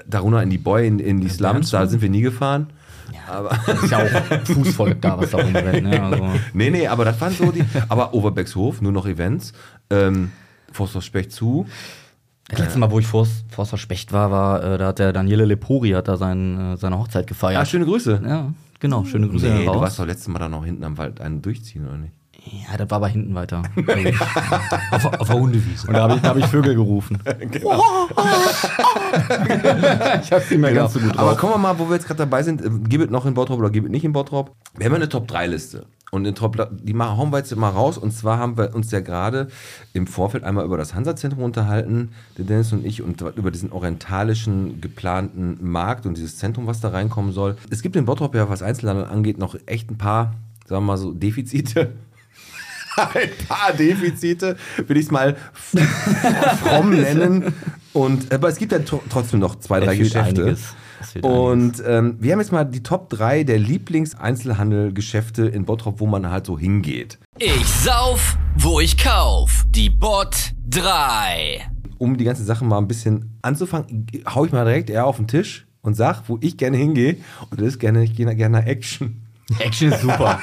Darunter in die Boy, in, in die Slums, da sind wir nie gefahren. ist ja auch Fußvolk da, was da rumrennt. Ne? Also, Nee, nee, aber das waren so die. Aber Overbeckshof, nur noch Events. Ähm, Forsthaus Specht zu. das letzte Mal, wo ich Forst, Forster Specht war, war, äh, da hat der Daniele Lepori hat da sein, äh, seine Hochzeit gefeiert. Ja, schöne Grüße. Ja, genau, schöne Grüße Nee, du warst doch letztes Mal da noch hinten am Wald einen durchziehen, oder nicht? Ja, das war aber hinten weiter. Auf, auf der Hundewiese. Und da habe ich, da hab ich Vögel gerufen. ich hab's nicht mehr ganz so gut Aber drauf. kommen wir mal, wo wir jetzt gerade dabei sind, äh, gib es noch in Bottrop oder gib es nicht in Bottrop. Wir haben eine Top-3-Liste. Und in Top, die machen, hauen wir jetzt mal raus. Und zwar haben wir uns ja gerade im Vorfeld einmal über das Hansa-Zentrum unterhalten, der Dennis und ich, und über diesen orientalischen geplanten Markt und dieses Zentrum, was da reinkommen soll. Es gibt in Bottrop ja, was Einzelhandel angeht, noch echt ein paar, sagen wir mal so, Defizite. ein paar Defizite, will ich es mal fromm nennen. Und, aber es gibt ja tro- trotzdem noch zwei, drei Es fehlt Geschäfte. einiges. Und ähm, wir haben jetzt mal die Top 3 der Lieblings-Einzelhandel-Geschäfte in Bottrop, wo man halt so hingeht. Ich sauf, wo ich kauf. Die Bot 3. Um die ganze Sache mal ein bisschen anzufangen, hau ich mal direkt eher auf den Tisch und sag, wo ich gerne hingehe. Und das ist gerne, ich gehe gerne nach Action. Action ist super.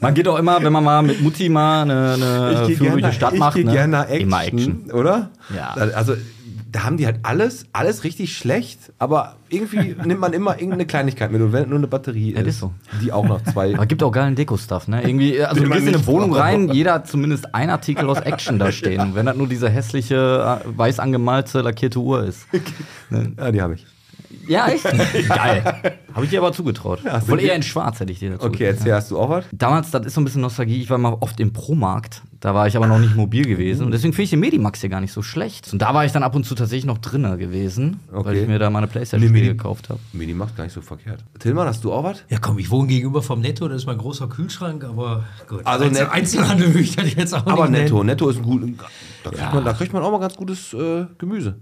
man geht auch immer, wenn man mal mit Mutti mal eine, eine Führung durch die Stadt ich macht, geh ne? gerne nach Action, immer Action. oder? Ja. Also da haben die halt alles, alles richtig schlecht, aber irgendwie nimmt man immer irgendeine Kleinigkeit mit und wenn nur eine Batterie Ja, ist, ist so. die auch noch zwei. Aber gibt auch geilen Deko-Stuff, ne? Irgendwie, also Will du gehst in eine Wohnung rein, jeder hat zumindest ein Artikel aus Action da stehen. Und wenn das nur diese hässliche, äh, weiß angemalte, lackierte Uhr ist. Ja, die habe ich. Ja, echt? Geil. Habe ich dir aber zugetraut. du Wohl eher in schwarz hätte ich dir dazu. Okay, erzähl, hast du auch was? Damals, das ist so ein bisschen Nostalgie, ich war mal oft im Promarkt. Da war ich aber noch nicht mobil gewesen. Und deswegen finde ich den Medimax hier gar nicht so schlecht. Und da war ich dann ab und zu tatsächlich noch drinnen gewesen, weil Okay. ich mir da mal eine Playstation Nee, Medi- gekauft habe. Mini macht gar nicht so verkehrt. Tillmann, hast du auch was? Ja, komm, ich wohne gegenüber vom Netto, das ist mein großer Kühlschrank, aber gut. Also Einzel Net- Einzelhandel würde ich das jetzt auch Aber nicht netto, nennen. netto ist ein gut. Da kriegt, man, da kriegt man auch mal ganz gutes äh, Gemüse.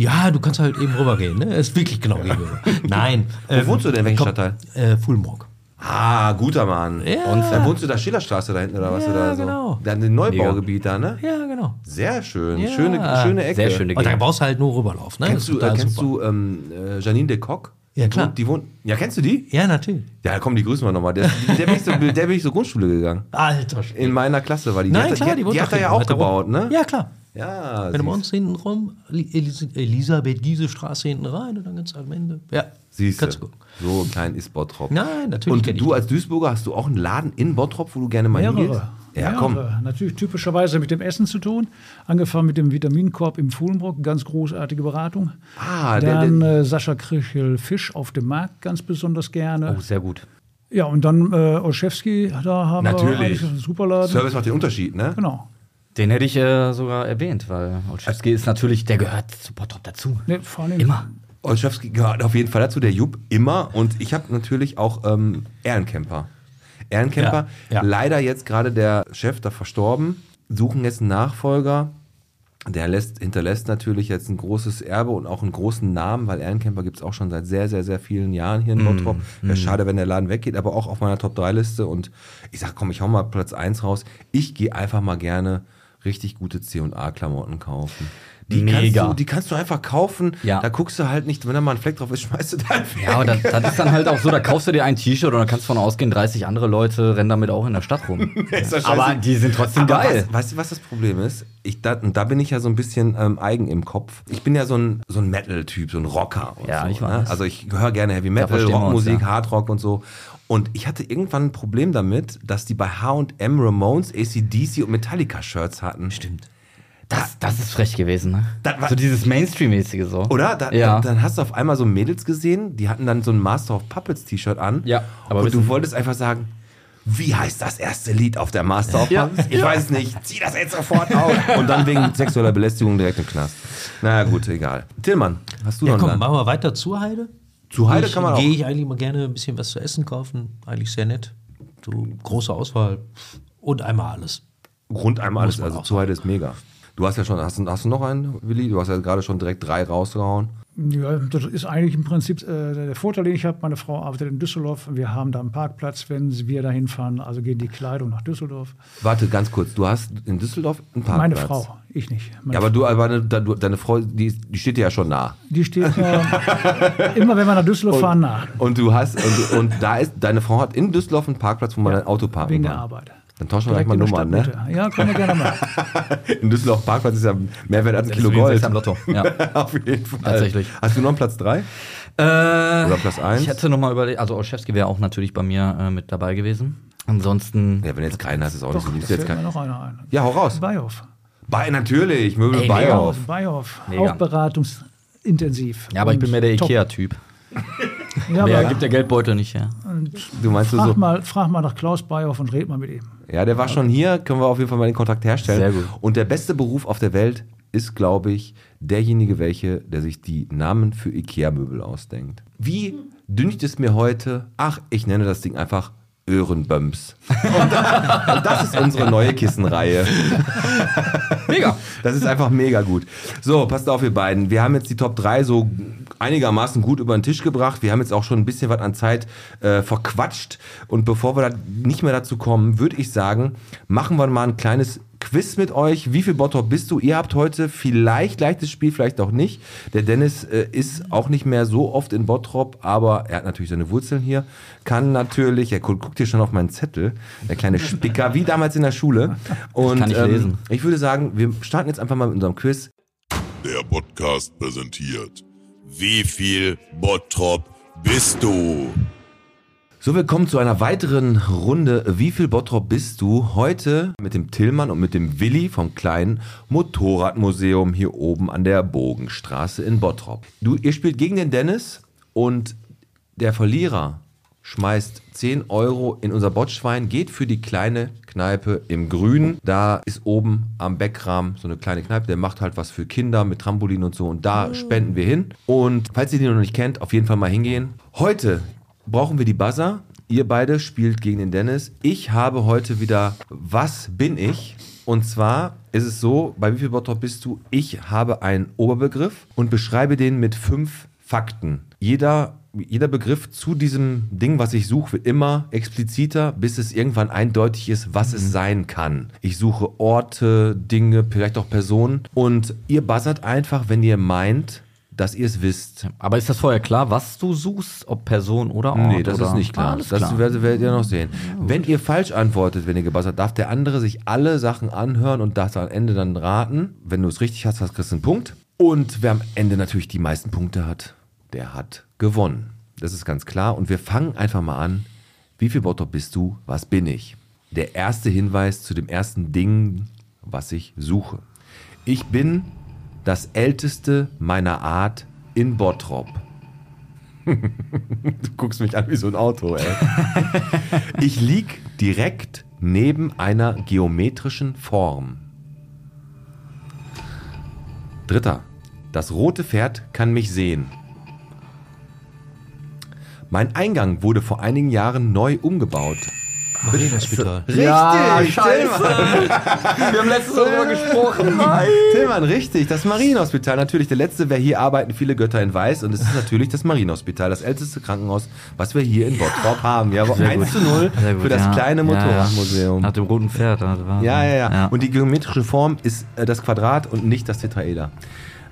Ja, du kannst halt eben rübergehen, ne? Ist wirklich genau gegenüber. Nein. Wo wohnst du denn? Welchen komm, Stadtteil? Äh, Fulmbrock. Ah, guter Mann. Ja. Und dann wohnst du da Schillerstraße da hinten oder was? Ja, oder so? genau. Dann ein Neubaugebiet da, ne? Ja, genau. Sehr schön. Ja. Schöne, schöne Ecke. Sehr schöne Und da Gegend. brauchst du halt nur rüberlaufen, ne? Kennst du, äh, kennst super. du ähm, äh, Janine de Kock? Ja, klar. Die wohnt, ja, kennst du die? Ja, natürlich. Ja, komm, die grüßen wir nochmal. Der, der, bin ich so, der bin ich so Grundschule gegangen. Alter Schwede. In meiner Klasse war die. Nein, die hat, klar, die, die die hat er ja auch gebaut, ne? Ja, klar. Ja, Wenn du bei uns hinten rum, Elis Elisabeth Giese Straße hinten rein und dann ganz am Ende. Ja, siehst kannst du gucken. So klein ist Bottrop. Nein, natürlich Und du als Duisburger hast du auch einen Laden in Bottrop, wo du gerne mal hingehst? Ja, Mehrere. komm. Natürlich typischerweise mit dem Essen zu tun. Angefangen mit dem Vitaminkorb im Fuhlenbrock, ganz großartige Beratung. Ah, der, Dann der, äh, Sascha Krichel Fisch auf dem Markt, ganz besonders gerne. Oh, sehr gut. Ja, und dann äh, Olszewski, da haben Natürlich. wir einen Superladen. Service macht den Unterschied, ne? Genau. Den hätte ich äh, sogar erwähnt, weil Olszewski ist natürlich, der gehört zu Bottrop dazu. Nee, vor allem Immer. Olszewski gehört auf jeden Fall dazu, der Jupp immer. Und ich habe natürlich auch ähm, Ehrencamper. Ehrencamper, Ja, ja. leider jetzt gerade der Chef da verstorben, suchen jetzt einen Nachfolger. Der lässt, hinterlässt natürlich jetzt ein großes Erbe und auch einen großen Namen, weil Ehrencamper gibt es auch schon seit sehr, sehr, sehr vielen Jahren hier in Bottrop. Wäre schade, wenn der Laden weggeht, aber auch auf meiner Top-3-Liste. Und ich sag, komm, ich hau mal Platz 1 raus. Ich gehe einfach mal gerne richtig gute C&A-Klamotten kaufen. Die Mega. Kannst du, die kannst du einfach kaufen. Ja. Da guckst du halt nicht, wenn da mal ein Fleck drauf ist, schmeißt du da weg. Ja, aber das, das ist dann halt auch so, da kaufst du dir ein T-Shirt und dann kannst du von ausgehen, 30 andere Leute rennen damit auch in der Stadt rum. Aber die sind trotzdem Aber geil. Was, weißt du, was das Problem ist? Ich, da, und da bin ich ja so ein bisschen ähm, eigen im Kopf. Ich bin ja so ein, so ein Metal-Typ, so ein Rocker. Und Ja, so, ich ne? weiß. Also ich höre gerne Heavy Metal, wir uns, Rockmusik, ja. Hardrock und so. Und ich hatte irgendwann ein Problem damit, dass die bei H&M Ramones, ACDC und Metallica-Shirts hatten. Stimmt. Das, das ist frech gewesen, ne? Das war- so dieses Mainstream-mäßige so. Oder? Da, Ja. da, dann hast du auf einmal so Mädels gesehen, die hatten dann so ein Master of Puppets T-Shirt an. Ja, aber und du wolltest einfach sagen, wie heißt das erste Lied auf der Master of Ja. Puppets? Ich weiß es nicht. Zieh das jetzt sofort auf. Und dann wegen sexueller Belästigung direkt im Knast. Naja, gut, egal. Tillmann, hast du Ja, noch komm, einen machen wir weiter zur Heide. Zu Heide Ich- kann man auch. Gehe ich eigentlich mal gerne ein bisschen was zu essen kaufen. Eigentlich sehr nett. So große Auswahl und einmal alles. Grund einmal alles. Also zu Heide ist mega. Du hast ja schon, hast, du- hast du noch einen, Willi? Du hast ja gerade schon direkt drei rausgehauen. Ja, das ist eigentlich im Prinzip äh, der Vorteil, den ich habe. Meine Frau arbeitet in Düsseldorf. Wir haben da einen Parkplatz, wenn wir dahin fahren. Also geht die Kleidung nach Düsseldorf. Warte, ganz kurz. Du hast in Düsseldorf einen Parkplatz. Meine Frau, ich nicht. Meine Ja, aber du, aber deine, Frau, die, die steht dir ja schon nah. Die steht mir immer, wenn wir nach Düsseldorf fahren, nach. Und du hast, und, und da ist, deine Frau hat in Düsseldorf einen Parkplatz, wo man ein Auto parken Wegen der kann. Arbeit. Dann tauschen wir gleich mal Nummern, ne? Ja, können wir gerne machen. In Düsseldorf Parkplatz ist ja mehr wert als ein Kilo Gold. am Lotto. Ja. Auf jeden Fall. Tatsächlich. Hast du noch einen Platz 3? Äh, Oder Platz 1? ich hätte noch mal überlegt, also Olszewski wäre auch natürlich bei mir äh, mit dabei gewesen. Ansonsten, Ja, wenn jetzt keinen hast, ist auch Doch, nicht so. du jetzt fällt mir noch einer ein. Ja, hau raus. Beihoff. Bei, natürlich, Möbel Ey. Beihoff. Mega. Auch beratungsintensiv. ja, aber ich bin mehr der. Ikea-Typ. Ja, Mehr aber gibt der Geldbeutel nicht her. Du meinst du frag, so? mal, frag mal nach Klaus Beihoff und red mal mit ihm. Ja, der war schon hier, können wir auf jeden Fall mal den Kontakt herstellen. Sehr gut. Und der beste Beruf auf der Welt ist, glaube ich, derjenige, welche, der sich die Namen für Ikea-Möbel ausdenkt. Wie düncht es mir heute? Ach, ich nenne das Ding einfach Öhrenböms. Und, und das ist unsere neue Kissenreihe. Mega. Das ist einfach mega gut. So, passt auf, ihr beiden. Wir haben jetzt die Top 3 so einigermaßen gut über den Tisch gebracht. Wir haben jetzt auch schon ein bisschen was an Zeit äh, verquatscht. Und bevor wir da nicht mehr dazu kommen, würde ich sagen, machen wir mal ein kleines Quiz mit euch. Wie viel Bottrop bist du? Ihr habt heute vielleicht leichtes Spiel, vielleicht auch nicht. Der Dennis äh, ist auch nicht mehr so oft in Bottrop, aber er hat natürlich seine Wurzeln hier. Kann natürlich, er guckt hier schon auf meinen Zettel, der kleine Spicker, wie damals in der Schule. Und kann nicht ähm, lesen. ich würde sagen, wir starten jetzt einfach mal mit unserem Quiz. Der Podcast präsentiert. Wie viel Bottrop bist du? So, willkommen zu einer weiteren Runde. Wie viel Bottrop bist du? Heute mit dem Tillmann und mit dem Willi vom kleinen Motorradmuseum hier oben an der Bogenstraße in Bottrop. Du, ihr spielt gegen den Dennis und der Verlierer schmeißt 10 Euro in unser Botschwein, geht für die kleine Kneipe im Grünen. Da ist oben am Beckrahmen so eine kleine Kneipe, der macht halt was für Kinder mit Trampolin und so und da spenden wir hin. Und falls ihr die noch nicht kennt, auf jeden Fall mal hingehen. Heute brauchen wir die Buzzer. Ihr beide spielt gegen den Dennis. Ich habe heute wieder Was bin ich? Und zwar ist es so, bei wie viel Bottrop bist du? Ich habe einen Oberbegriff und beschreibe den mit fünf Fakten. Jeder, jeder Begriff zu diesem Ding, was ich suche, wird immer expliziter, bis es irgendwann eindeutig ist, was es sein kann. Ich suche Orte, Dinge, vielleicht auch Personen. Und ihr buzzert einfach, wenn ihr meint, dass ihr es wisst. Aber ist das vorher klar, was du suchst, ob Person oder Ort? Nee, das oder? ist nicht klar. Ah, alles das klar. werdet werdet ihr noch sehen. Wenn ihr falsch antwortet, wenn ihr gebuzzert, darf der andere sich alle Sachen anhören und das am Ende dann raten. Wenn du es richtig hast, hast kriegst du einen Punkt. Und wer am Ende natürlich die meisten Punkte hat, der hat gewonnen. Das ist ganz klar. Und wir fangen einfach mal an. Wie viel Bottrop bist du? Was bin ich? Der erste Hinweis zu dem ersten Ding, was ich suche. Ich bin das älteste meiner Art in Bottrop. Du guckst mich an wie so ein Auto, ey. Ich lieg direkt neben einer geometrischen Form. Dritter. Das rote Pferd kann mich sehen. Mein Eingang wurde vor einigen Jahren neu umgebaut. Marienhospital. Ja, Richtig, scheiße. Wir haben letztens darüber gesprochen. Nein. Tillmann, richtig. Das Marienhospital. Natürlich, der letzte, wer hier arbeiten, viele Götter in Weiß. Und es ist natürlich das Marienhospital, das älteste Krankenhaus, was wir hier in Bottrop haben. Ja, 1 zu 0 Sehr gut, für das ja. kleine Ja, ja. Motorradmuseum. Nach dem roten Pferd. also war- Ja, ja, ja, Und die geometrische Form ist äh, das Quadrat und nicht das Tetraeder.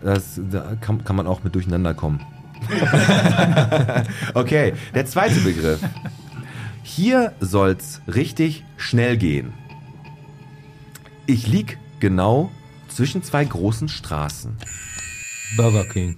Das, da kann, kann man auch mit durcheinander kommen. okay, der zweite Begriff. Hier soll's richtig schnell gehen. Ich lieg genau zwischen zwei großen Straßen. Burger King.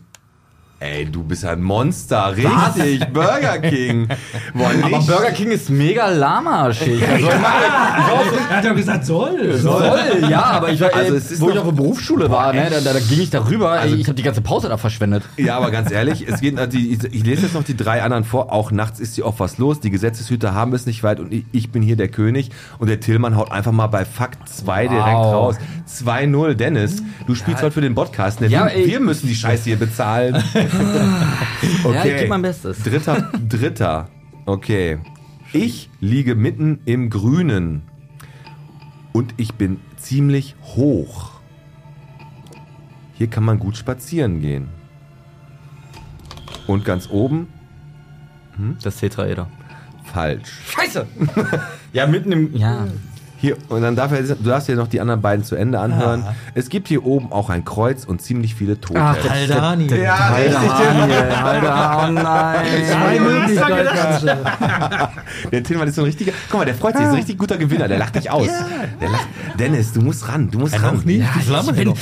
Ey, du bist ein Monster, richtig, Burger King. Boah, nicht. Aber Burger King ist mega lahmarschig. Also, Er hat ja gesagt, soll. Voll, ja, aber ich war, Also äh, es ist wo ich auf der Berufsschule war, ne, da, da, da ging ich darüber, Also- ey, ich habe die ganze Pause da verschwendet. Ja, aber ganz ehrlich, es geht, also ich, ich lese jetzt noch die drei anderen vor. Auch nachts ist hier oft was los. Die Gesetzeshüter haben es nicht weit und ich, ich bin hier der König. Und der Tillmann haut einfach mal bei Fakt 2 direkt Wow. raus. 2-0, Dennis. Du spielst heute für den Podcast. Ne? Ja, wir, ey. wir müssen die Scheiße hier bezahlen. Okay. Ja, ich geb mein Bestes. Dritter, dritter. Okay. Ich liege mitten im Grünen. Und ich bin ziemlich hoch. Hier kann man gut spazieren gehen. Und ganz oben Das Tetraeder. falsch. Scheiße! ja, mitten im. Ja. Hier, und dann darf er, du darfst dir noch die anderen beiden zu Ende anhören. Es gibt hier oben auch ein Kreuz und ziemlich viele Tote. Haldani. ja, Daniel, Alter, oh nein. Zwei Möglichkeiten. Der Tillmann ist so ein richtiger. Guck mal, der freut sich, ist ein richtig guter Gewinner. Der lacht dich aus. Der lacht, Dennis, du musst ran. Du musst ran. Noch nicht, die Flamme bin- noch.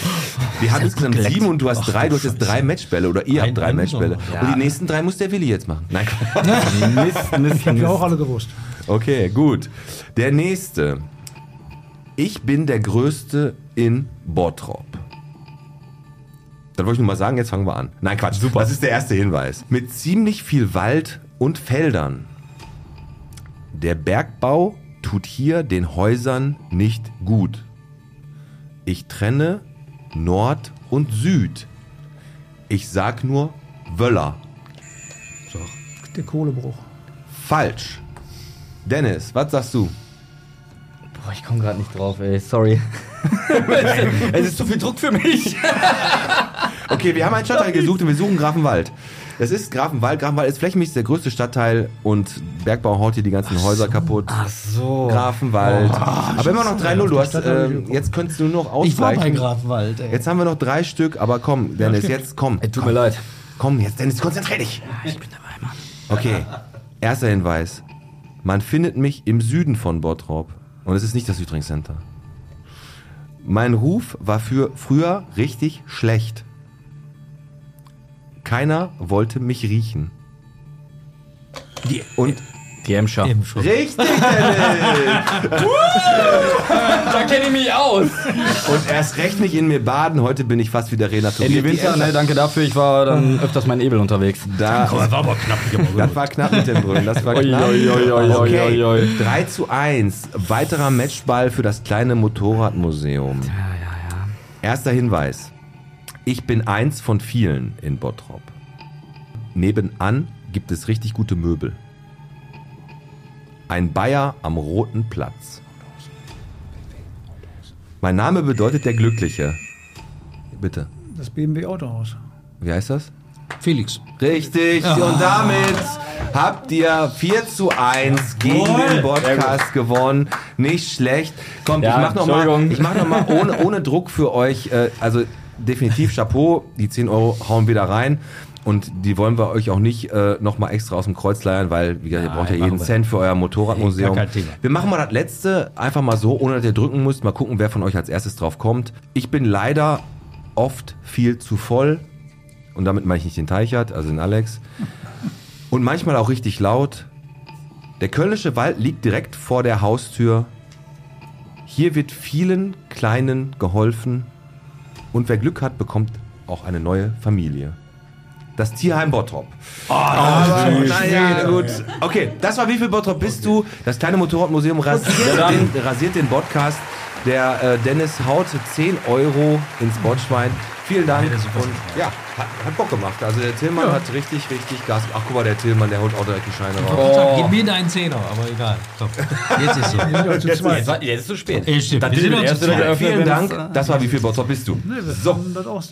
Wir haben insgesamt sieben und du hast drei. Du hast jetzt drei Matchbälle oder ihr Ein- habt drei Matchbälle. noch. Und die nächsten drei muss der Willi jetzt machen. Nein. Mist, Mist, Ich habe ja auch alle gewusst. Okay, gut. Der nächste. Ich bin der Größte in Bottrop. Das wollte ich nur mal sagen, jetzt fangen wir an. Nein, Quatsch. Super. Das ist der erste Hinweis. Mit ziemlich viel Wald und Feldern. Der Bergbau tut hier den Häusern nicht gut. Ich trenne Nord und Süd. Ich sag nur Wöller. Der Kohlebruch. Falsch. Dennis, was sagst du? Boah, ich komme gerade nicht drauf, ey, sorry. es ist zu viel Druck für mich. Okay, wir haben einen Stadtteil gesucht und wir suchen Grafenwald. Das ist Grafenwald. Grafenwald ist flächenmäßig der größte Stadtteil und Bergbau haut hier die ganzen Häuser kaputt. Ach so. Grafenwald. aber immer noch 3-0. Du hast, ähm, jetzt könntest du nur noch Ich war bei. Grafenwald, ey. Jetzt haben wir noch drei Stück, aber komm, Dennis, jetzt komm. Ey, tut mir leid. Komm, jetzt Dennis, konzentrier dich. Ich bin dabei, Mann. Okay, erster Hinweis. Man findet mich im Süden von Bottrop. Und es ist nicht das Südring Center. Mein Ruf war für früher richtig schlecht. Keiner wollte mich riechen. Und Die Emscher. Richtig, Dennis! Da kenne ich mich aus. Und erst recht nicht in mir baden. Heute bin ich fast wieder renaturiert. Andy Die Winter, ne, danke dafür. Ich war dann öfters mal in Ebel unterwegs. Da, Das war aber knapp. Das war knapp mit dem Brüllen. Das war knapp. okay. oi, oi. 3 zu 1. Weiterer Matchball für das kleine Motorradmuseum. Ja, ja, ja. Erster Hinweis. Ich bin eins von vielen in Bottrop. Nebenan gibt es richtig gute Möbel. Ein Bayer am Roten Platz. Mein Name bedeutet der Glückliche. Bitte. Das BMW Autohaus. Wie heißt das? Felix. Richtig. Und damit habt ihr 4 zu 1 gegen den Podcast gewonnen. Nicht schlecht. Kommt, Ja, ich mach noch mal, Entschuldigung. ich mach noch mal ohne, ohne Druck für euch. Äh, also definitiv Chapeau. Die 10 Euro hauen wir da rein. Und die wollen wir euch auch nicht äh, noch mal extra aus dem Kreuz leiern, weil wie gesagt, ihr braucht ja jeden. Cent für euer Motorradmuseum. Gar kein Thema. Wir machen mal das letzte einfach mal so, ohne dass ihr drücken müsst. Mal gucken, wer von euch als erstes drauf kommt. Ich bin leider oft viel zu voll. Und damit meine ich nicht den Teichert, also den Alex. Und manchmal auch richtig laut. Der Kölnische Wald liegt direkt vor der Haustür. Hier wird vielen Kleinen geholfen. Und wer Glück hat, bekommt auch eine neue Familie. Das Tierheim Bottrop. Aber, naja, gut. Okay, das war wie viel Bottrop bist du? Das kleine Motorradmuseum rasiert, den, rasiert den Podcast. Der äh, Dennis haut 10 Euro ins Botschwein. Vielen Dank. Und ja, hat, hat Bock gemacht. Also der Tillmann hat richtig, richtig Gas. Ach guck mal, der Tillmann, der holt auch direkt die Scheine raus. Gib mir einen Zehner, aber egal. Komm. Jetzt ist so. Ja. Jetzt, war- jetzt ist es zu spät. Ey, Wir sind ist noch der zu erste, der zweit. geöffnet Vielen Dank. äh, Das war wie viel Bottrop bist du? Nee, wir So.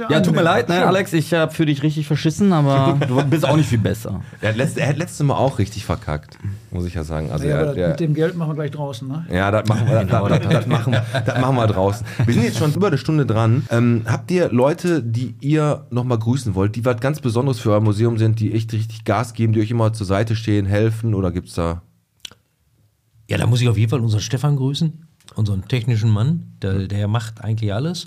Ja, tut mir leid, ne, Ja. Alex, ich habe für dich richtig verschissen, aber du bist auch nicht viel besser. Er hat, letzte, er hat letztes Mal auch richtig verkackt, muss ich ja sagen. Also Ja, er, aber der, mit dem Geld machen wir gleich draußen. Ne? Ja, das machen wir, das, das, das, machen, das machen wir draußen. Wir sind jetzt schon über eine Stunde dran. Ähm, habt ihr Leute, die ihr nochmal grüßen wollt, die was ganz Besonderes für euer Museum sind, die echt richtig Gas geben, die euch immer zur Seite stehen, helfen oder gibt's da? Ja, da muss ich auf jeden Fall unseren Stefan grüßen, unseren technischen Mann, der, der macht eigentlich alles.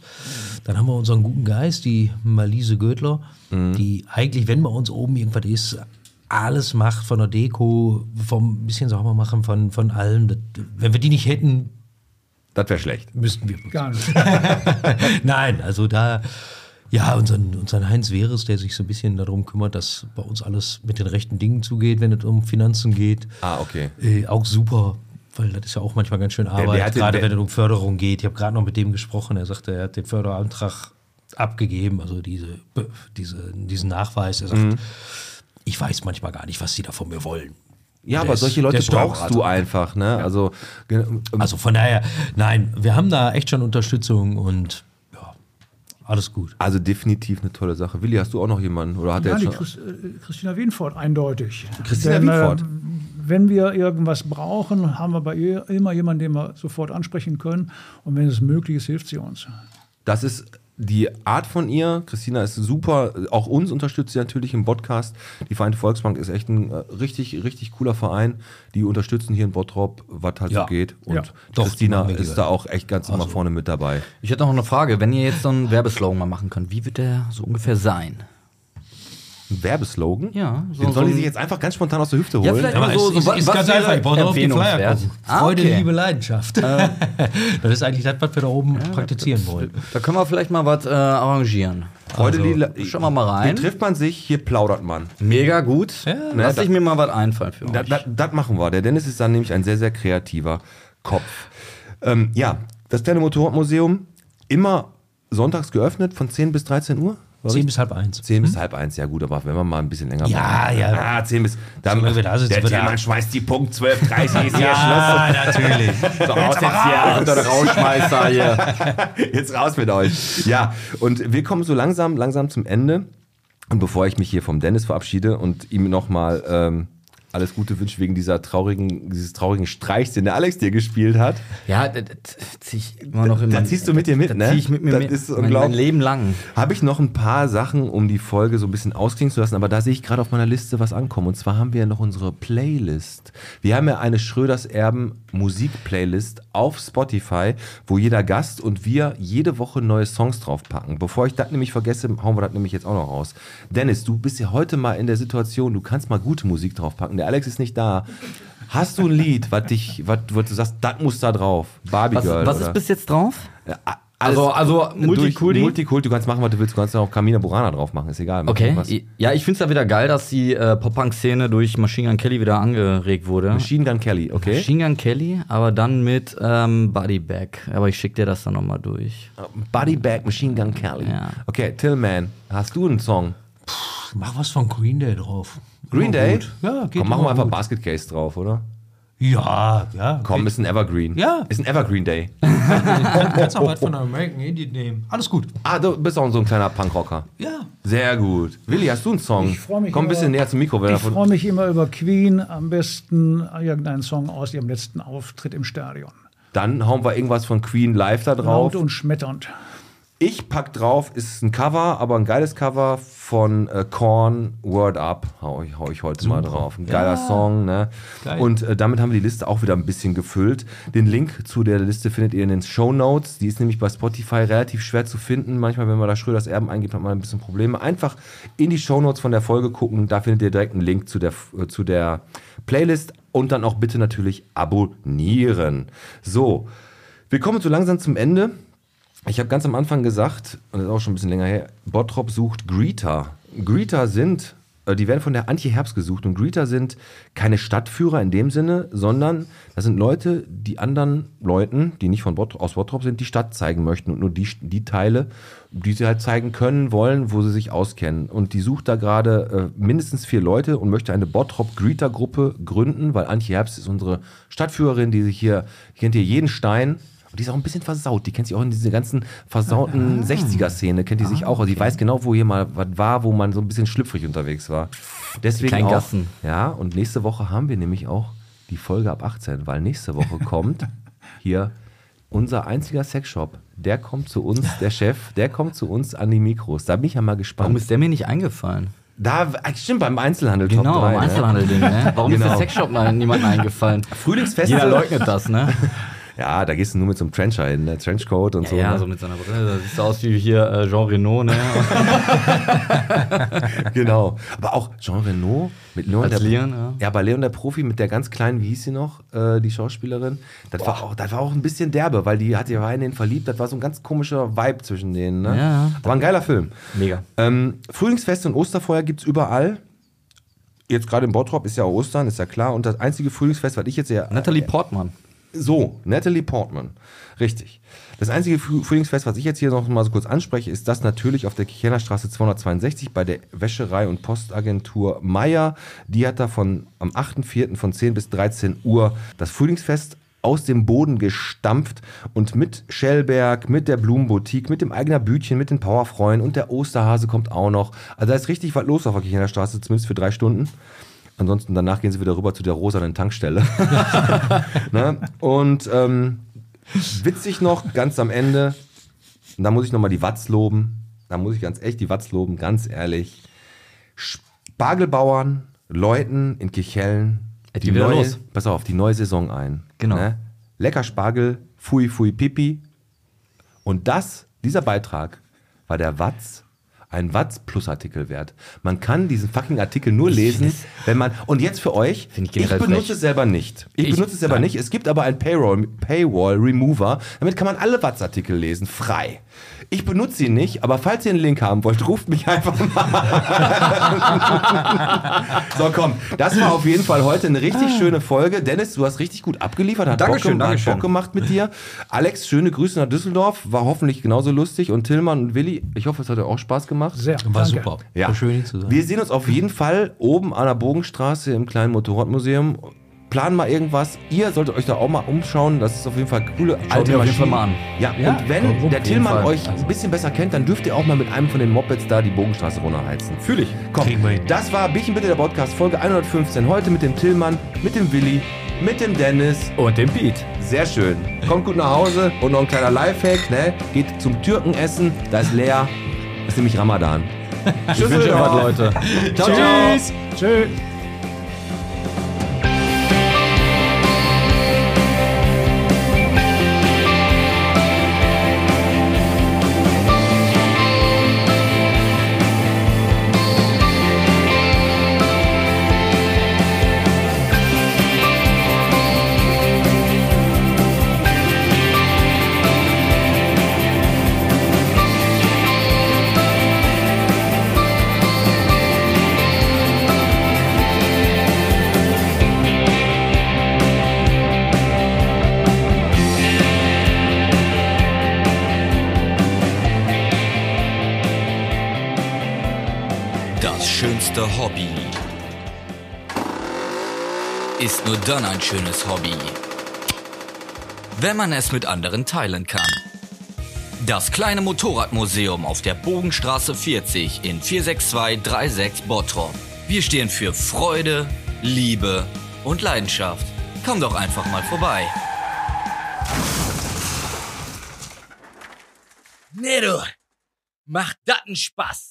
Dann haben wir unseren guten Geist, die Malise Gödler, die eigentlich, wenn bei uns oben irgendwas ist, alles macht von der Deko, vom bisschen sauber machen, von, von allem. Das, wenn wir die nicht hätten, Das wäre schlecht. müssten wir. Gar nicht. Nein, also da, ja, unseren, unseren Heinz Wehres, der sich so ein bisschen darum kümmert, dass bei uns alles mit den rechten Dingen zugeht, wenn es um Finanzen geht. Ah, okay. Äh, auch super, weil das ist ja auch manchmal ganz schön Arbeit, gerade wenn es um Förderung geht. Ich habe gerade noch mit dem gesprochen, er sagte, er hat den Förderantrag abgegeben, also diese, diese, diesen Nachweis. Er sagt, Mhm. ich weiß manchmal gar nicht, was sie da von mir wollen. Ja, aber ist- solche Leute brauchst du einfach, ne? Also, ge- Also von daher, nein, wir haben da echt schon Unterstützung und ja, alles gut. also definitiv eine tolle Sache. Willi, hast du auch noch jemanden? Oder hat Ja, der die? Chris, äh, Christina Wienfort, eindeutig. Christina Denn, Wienfort? Äh, wenn wir irgendwas brauchen, haben wir bei ihr immer jemanden, den wir sofort ansprechen können. Und wenn es möglich ist, hilft sie uns. Das ist die Art von ihr. Christina ist super. Auch uns unterstützt sie natürlich im Podcast. Die Vereinte Volksbank ist echt ein äh, richtig, richtig cooler Verein. Die unterstützen hier in Bottrop, was halt Ja. so geht. Und Ja. Doch, Christina ist da auch echt ganz immer vorne mit dabei. Ich hätte noch eine Frage, wenn ihr jetzt so einen Werbeslogan mal machen könnt, wie wird der so ungefähr sein? Ein Werbeslogan? Ja, so- Den sollen so die ein- sich jetzt einfach ganz spontan aus der Hüfte holen. Ja, vielleicht Aber so, ist, so ist was ganz einfach, ich brauche nur auf den Flyer gucken. Ah, Freude, okay. Liebe, Leidenschaft. das ist eigentlich das, was wir da oben praktizieren wollen. Da können wir vielleicht mal was äh, arrangieren. Freude, Also, Lila- schauen wir mal rein. Hier trifft man sich, hier plaudert man. Mega gut. Ja, Lass ne, ich mir mal was einfallen für Das, euch. das, das machen wir. Der Dennis ist dann nämlich ein sehr, sehr kreativer Kopf. Ähm, ja, das kleine Motorradmuseum, immer sonntags geöffnet von 10 bis 13 Uhr? War 10 richtig? bis halb eins. 10 bis halb eins, ja gut, aber wenn wir mal ein bisschen länger Ja, machen. ja. Ah, 10 bis. Dann, wir da sind, der. Tillmann schmeißt die Punkt 12, 30 ist hier Ja, natürlich. So, raus jetzt hier, unter der Rauschmeister hier. Schluss. Jetzt raus mit euch. Ja, und wir kommen so langsam, langsam zum Ende. Und bevor ich mich hier vom Dennis verabschiede und ihm nochmal ähm, alles Gute wünsche wegen dieser traurigen, dieses traurigen Streichs, den der Alex dir gespielt hat, Ja, das, zieh ich immer noch in Da ziehst du mit dir mit, das ne? zieh ich mit mir Das mit. ist mein, mein. Leben lang. habe ich noch ein paar Sachen, um die Folge so ein bisschen ausklingen zu lassen, aber da sehe ich gerade auf meiner Liste was ankommen. Und zwar haben wir ja noch unsere Playlist. Wir haben ja eine Schröders Erben Musik-Playlist auf Spotify, wo jeder Gast und wir jede Woche neue Songs draufpacken. Bevor ich das nämlich vergesse, hauen wir das nämlich jetzt auch noch raus. Dennis, du bist ja heute mal in der Situation, du kannst mal gute Musik draufpacken. Der Alex ist nicht da. Hast du ein Lied, was dich, was, du sagst, das muss da drauf? Barbie Was, Girl. was oder? ist bis jetzt drauf? Ja, Also- also Multikulti? Multikulti, du kannst machen, was du willst. Du kannst auch Camina Burana drauf machen, ist egal. Mach Okay. irgendwas. Ja, ich finde es ja wieder geil, dass die äh, Pop-Punk-Szene durch Machine Gun Kelly wieder angeregt wurde. Machine Gun Kelly, okay? Machine Gun Kelly, aber dann mit ähm, Body Bag. Aber ich schicke dir das dann nochmal durch. Body Bag Machine Gun Kelly. Ja. Okay, Tillman, hast du einen Song? Mach was von Green Day drauf. Green Day? gut. Ja, geht Komm, machen wir einfach gut. Basket Case drauf, oder? Ja, ja. Komm, ist ein Evergreen. Ja. Ist ein Evergreen Day. kannst auch was von der American Indian nehmen. Alles gut. Ah, du bist auch so ein kleiner Punkrocker. Ja. Sehr gut. Willi, hast du einen Song? Ich freu mich Komm ein bisschen näher zum Mikro. Wenn Ich freue mich immer über Queen, am besten irgendeinen Song aus ihrem letzten Auftritt im Stadion. Dann hauen wir irgendwas von Queen live da drauf. Laut und schmetternd. Ich pack drauf, ist ein Cover, aber ein geiles Cover von äh, Korn, Word Up, hau ich, hau ich heute mal drauf. Ein geiler Song, ne? Geil. Und äh, damit haben wir die Liste auch wieder ein bisschen gefüllt. Den Link zu der Liste findet ihr in den Show Notes. Die ist nämlich bei Spotify relativ schwer zu finden. Manchmal, wenn man da Schröders Erben eingibt, hat man ein bisschen Probleme. Einfach in die Show Notes von der Folge gucken. Da findet ihr direkt einen Link zu der, äh, zu der Playlist. Und dann auch bitte natürlich abonnieren. So, wir kommen so langsam zum Ende. Ich habe ganz am Anfang gesagt, und das ist auch schon ein bisschen länger her, Bottrop sucht Greeter. Greeter sind, äh, die werden von der Antje Herbst gesucht und Greeter sind keine Stadtführer in dem Sinne, sondern das sind Leute, die anderen Leuten, die nicht von Bottrop, aus Bottrop sind, die Stadt zeigen möchten und nur die, die Teile, die sie halt zeigen können, wollen, wo sie sich auskennen. Und die sucht da gerade äh, mindestens vier Leute und möchte eine Bottrop-Greeter-Gruppe gründen, weil Antje Herbst ist unsere Stadtführerin, die sich hier, kennt hier jeden Stein, und die ist auch ein bisschen versaut. Die kennt sich auch in diese ganzen versauten 60er-Szene, kennt die sich auch. Also die weiß genau, wo hier mal was war, wo man so ein bisschen schlüpfrig unterwegs war. Deswegen auch, Gassen. Ja, und nächste Woche haben wir nämlich auch die Folge ab 18, weil nächste Woche kommt hier unser einziger Sexshop. Der kommt zu uns, der Chef, der kommt zu uns an die Mikros. Da bin ich ja mal gespannt. Warum ist der mir nicht eingefallen? da, stimmt, beim Einzelhandel Top Genau, 3, beim ne? Einzelhandel-Ding, ne? Warum ist Genau. der Sexshop mal niemandem eingefallen? Frühlingsfest. Jeder leugnet das, ne? Ja, da gehst du nur mit so einem Trencher hin, ne? Trenchcoat und so. Ja, ne? so mit seiner Brille. Das sieht aus wie hier äh, Jean Reno, ne? Genau. Aber auch Jean Reno mit Leon Als der Leon, ja. Ja, bei Leon der Profi mit der ganz kleinen, wie hieß sie noch, äh, die Schauspielerin. Das war, auch, das war auch ein bisschen derbe, weil die hat war in den verliebt. Das war so ein ganz komischer Vibe zwischen denen. Ne? Ja. Aber ein geiler Film. Mega. Ähm, Frühlingsfeste und Osterfeuer gibt es überall. Jetzt gerade in Bottrop ist ja auch Ostern, ist ja klar. Und das einzige Frühlingsfest, was ich jetzt ja. Natalie Portman. So, Natalie Portman. Richtig. Das einzige Früh- Frühlingsfest, was ich jetzt hier noch mal so kurz anspreche, ist das natürlich auf der Kirchenerstraße 262 bei der Wäscherei- und Postagentur Meier. Die hat da von am 8.4. von 10 bis 13 Uhr das Frühlingsfest aus dem Boden gestampft und mit Schellberg, mit der Blumenboutique, mit dem eigener Bütchen, mit den Powerfreuen und der Osterhase kommt auch noch. Also da ist richtig was los auf der Kirchenerstraße, zumindest für drei Stunden. Ansonsten danach gehen sie wieder rüber zu der rosanen Tankstelle. ne? Und ähm, witzig noch, ganz am Ende, und da muss ich nochmal die Watz loben. Da muss ich ganz echt die Watz loben, ganz ehrlich. Spargelbauern läuten in Kichellen Es geht wieder neue, los. pass auf, die neue Saison ein. Genau. Ne? Lecker Spargel, fui fui pipi. Und das, dieser Beitrag war der Watz ein Watz Plus Artikel wert. Man kann diesen fucking Artikel nur lesen, wenn man und jetzt für euch, ich ich, benutze frech. es selber nicht. Ich, Ich- benutze es selber nein. nicht. Es gibt aber einen Payroll, Paywall Remover. Damit kann man alle Watz Artikel lesen, frei. Ich benutze ihn nicht, aber falls ihr einen Link haben wollt, ruft mich einfach mal. so komm, das war auf jeden Fall heute eine richtig schöne Folge. Dennis, du hast richtig gut abgeliefert, hat, Bock, Dankeschön, hat Dankeschön. Bock gemacht mit dir. Alex, schöne Grüße nach Düsseldorf, war hoffentlich genauso lustig und Tillmann und Willi, ich hoffe, es hat euch auch Spaß gemacht. Sehr. War danke. super. Ja. War schön, hier zu sein. Wir sehen uns auf jeden Fall oben an der Bogenstraße im kleinen Motorradmuseum. Planen mal irgendwas. Ihr solltet euch da auch mal umschauen. Das ist auf jeden Fall coole Schaut mir auf jeden Fall mal an. Ja, Ja, und wenn auf der Tillmann euch ein bisschen besser kennt, dann dürft ihr auch mal mit einem von den Mopeds da die Bogenstraße runterheizen. Fühl ich. Komm, das war Bierchen bitte der Podcast, Folge 115. Heute mit dem Tillmann, mit dem Willi, mit dem Dennis. Und den Beat. Sehr schön. Kommt gut nach Hause und noch ein kleiner Lifehack, ne? Geht zum Türkenessen, da ist leer. Das ist nämlich Ramadan. Was, Leute. Ciao, ciao. Tschüss. Tschüss. Nur dann ein schönes Hobby, wenn man es mit anderen teilen kann. Das kleine Motorradmuseum auf der Bogenstraße 40 in 46236 Bottrop. Wir stehen für Freude, Liebe und Leidenschaft. Komm doch einfach mal vorbei. Nee, du. Macht das einen Spaß.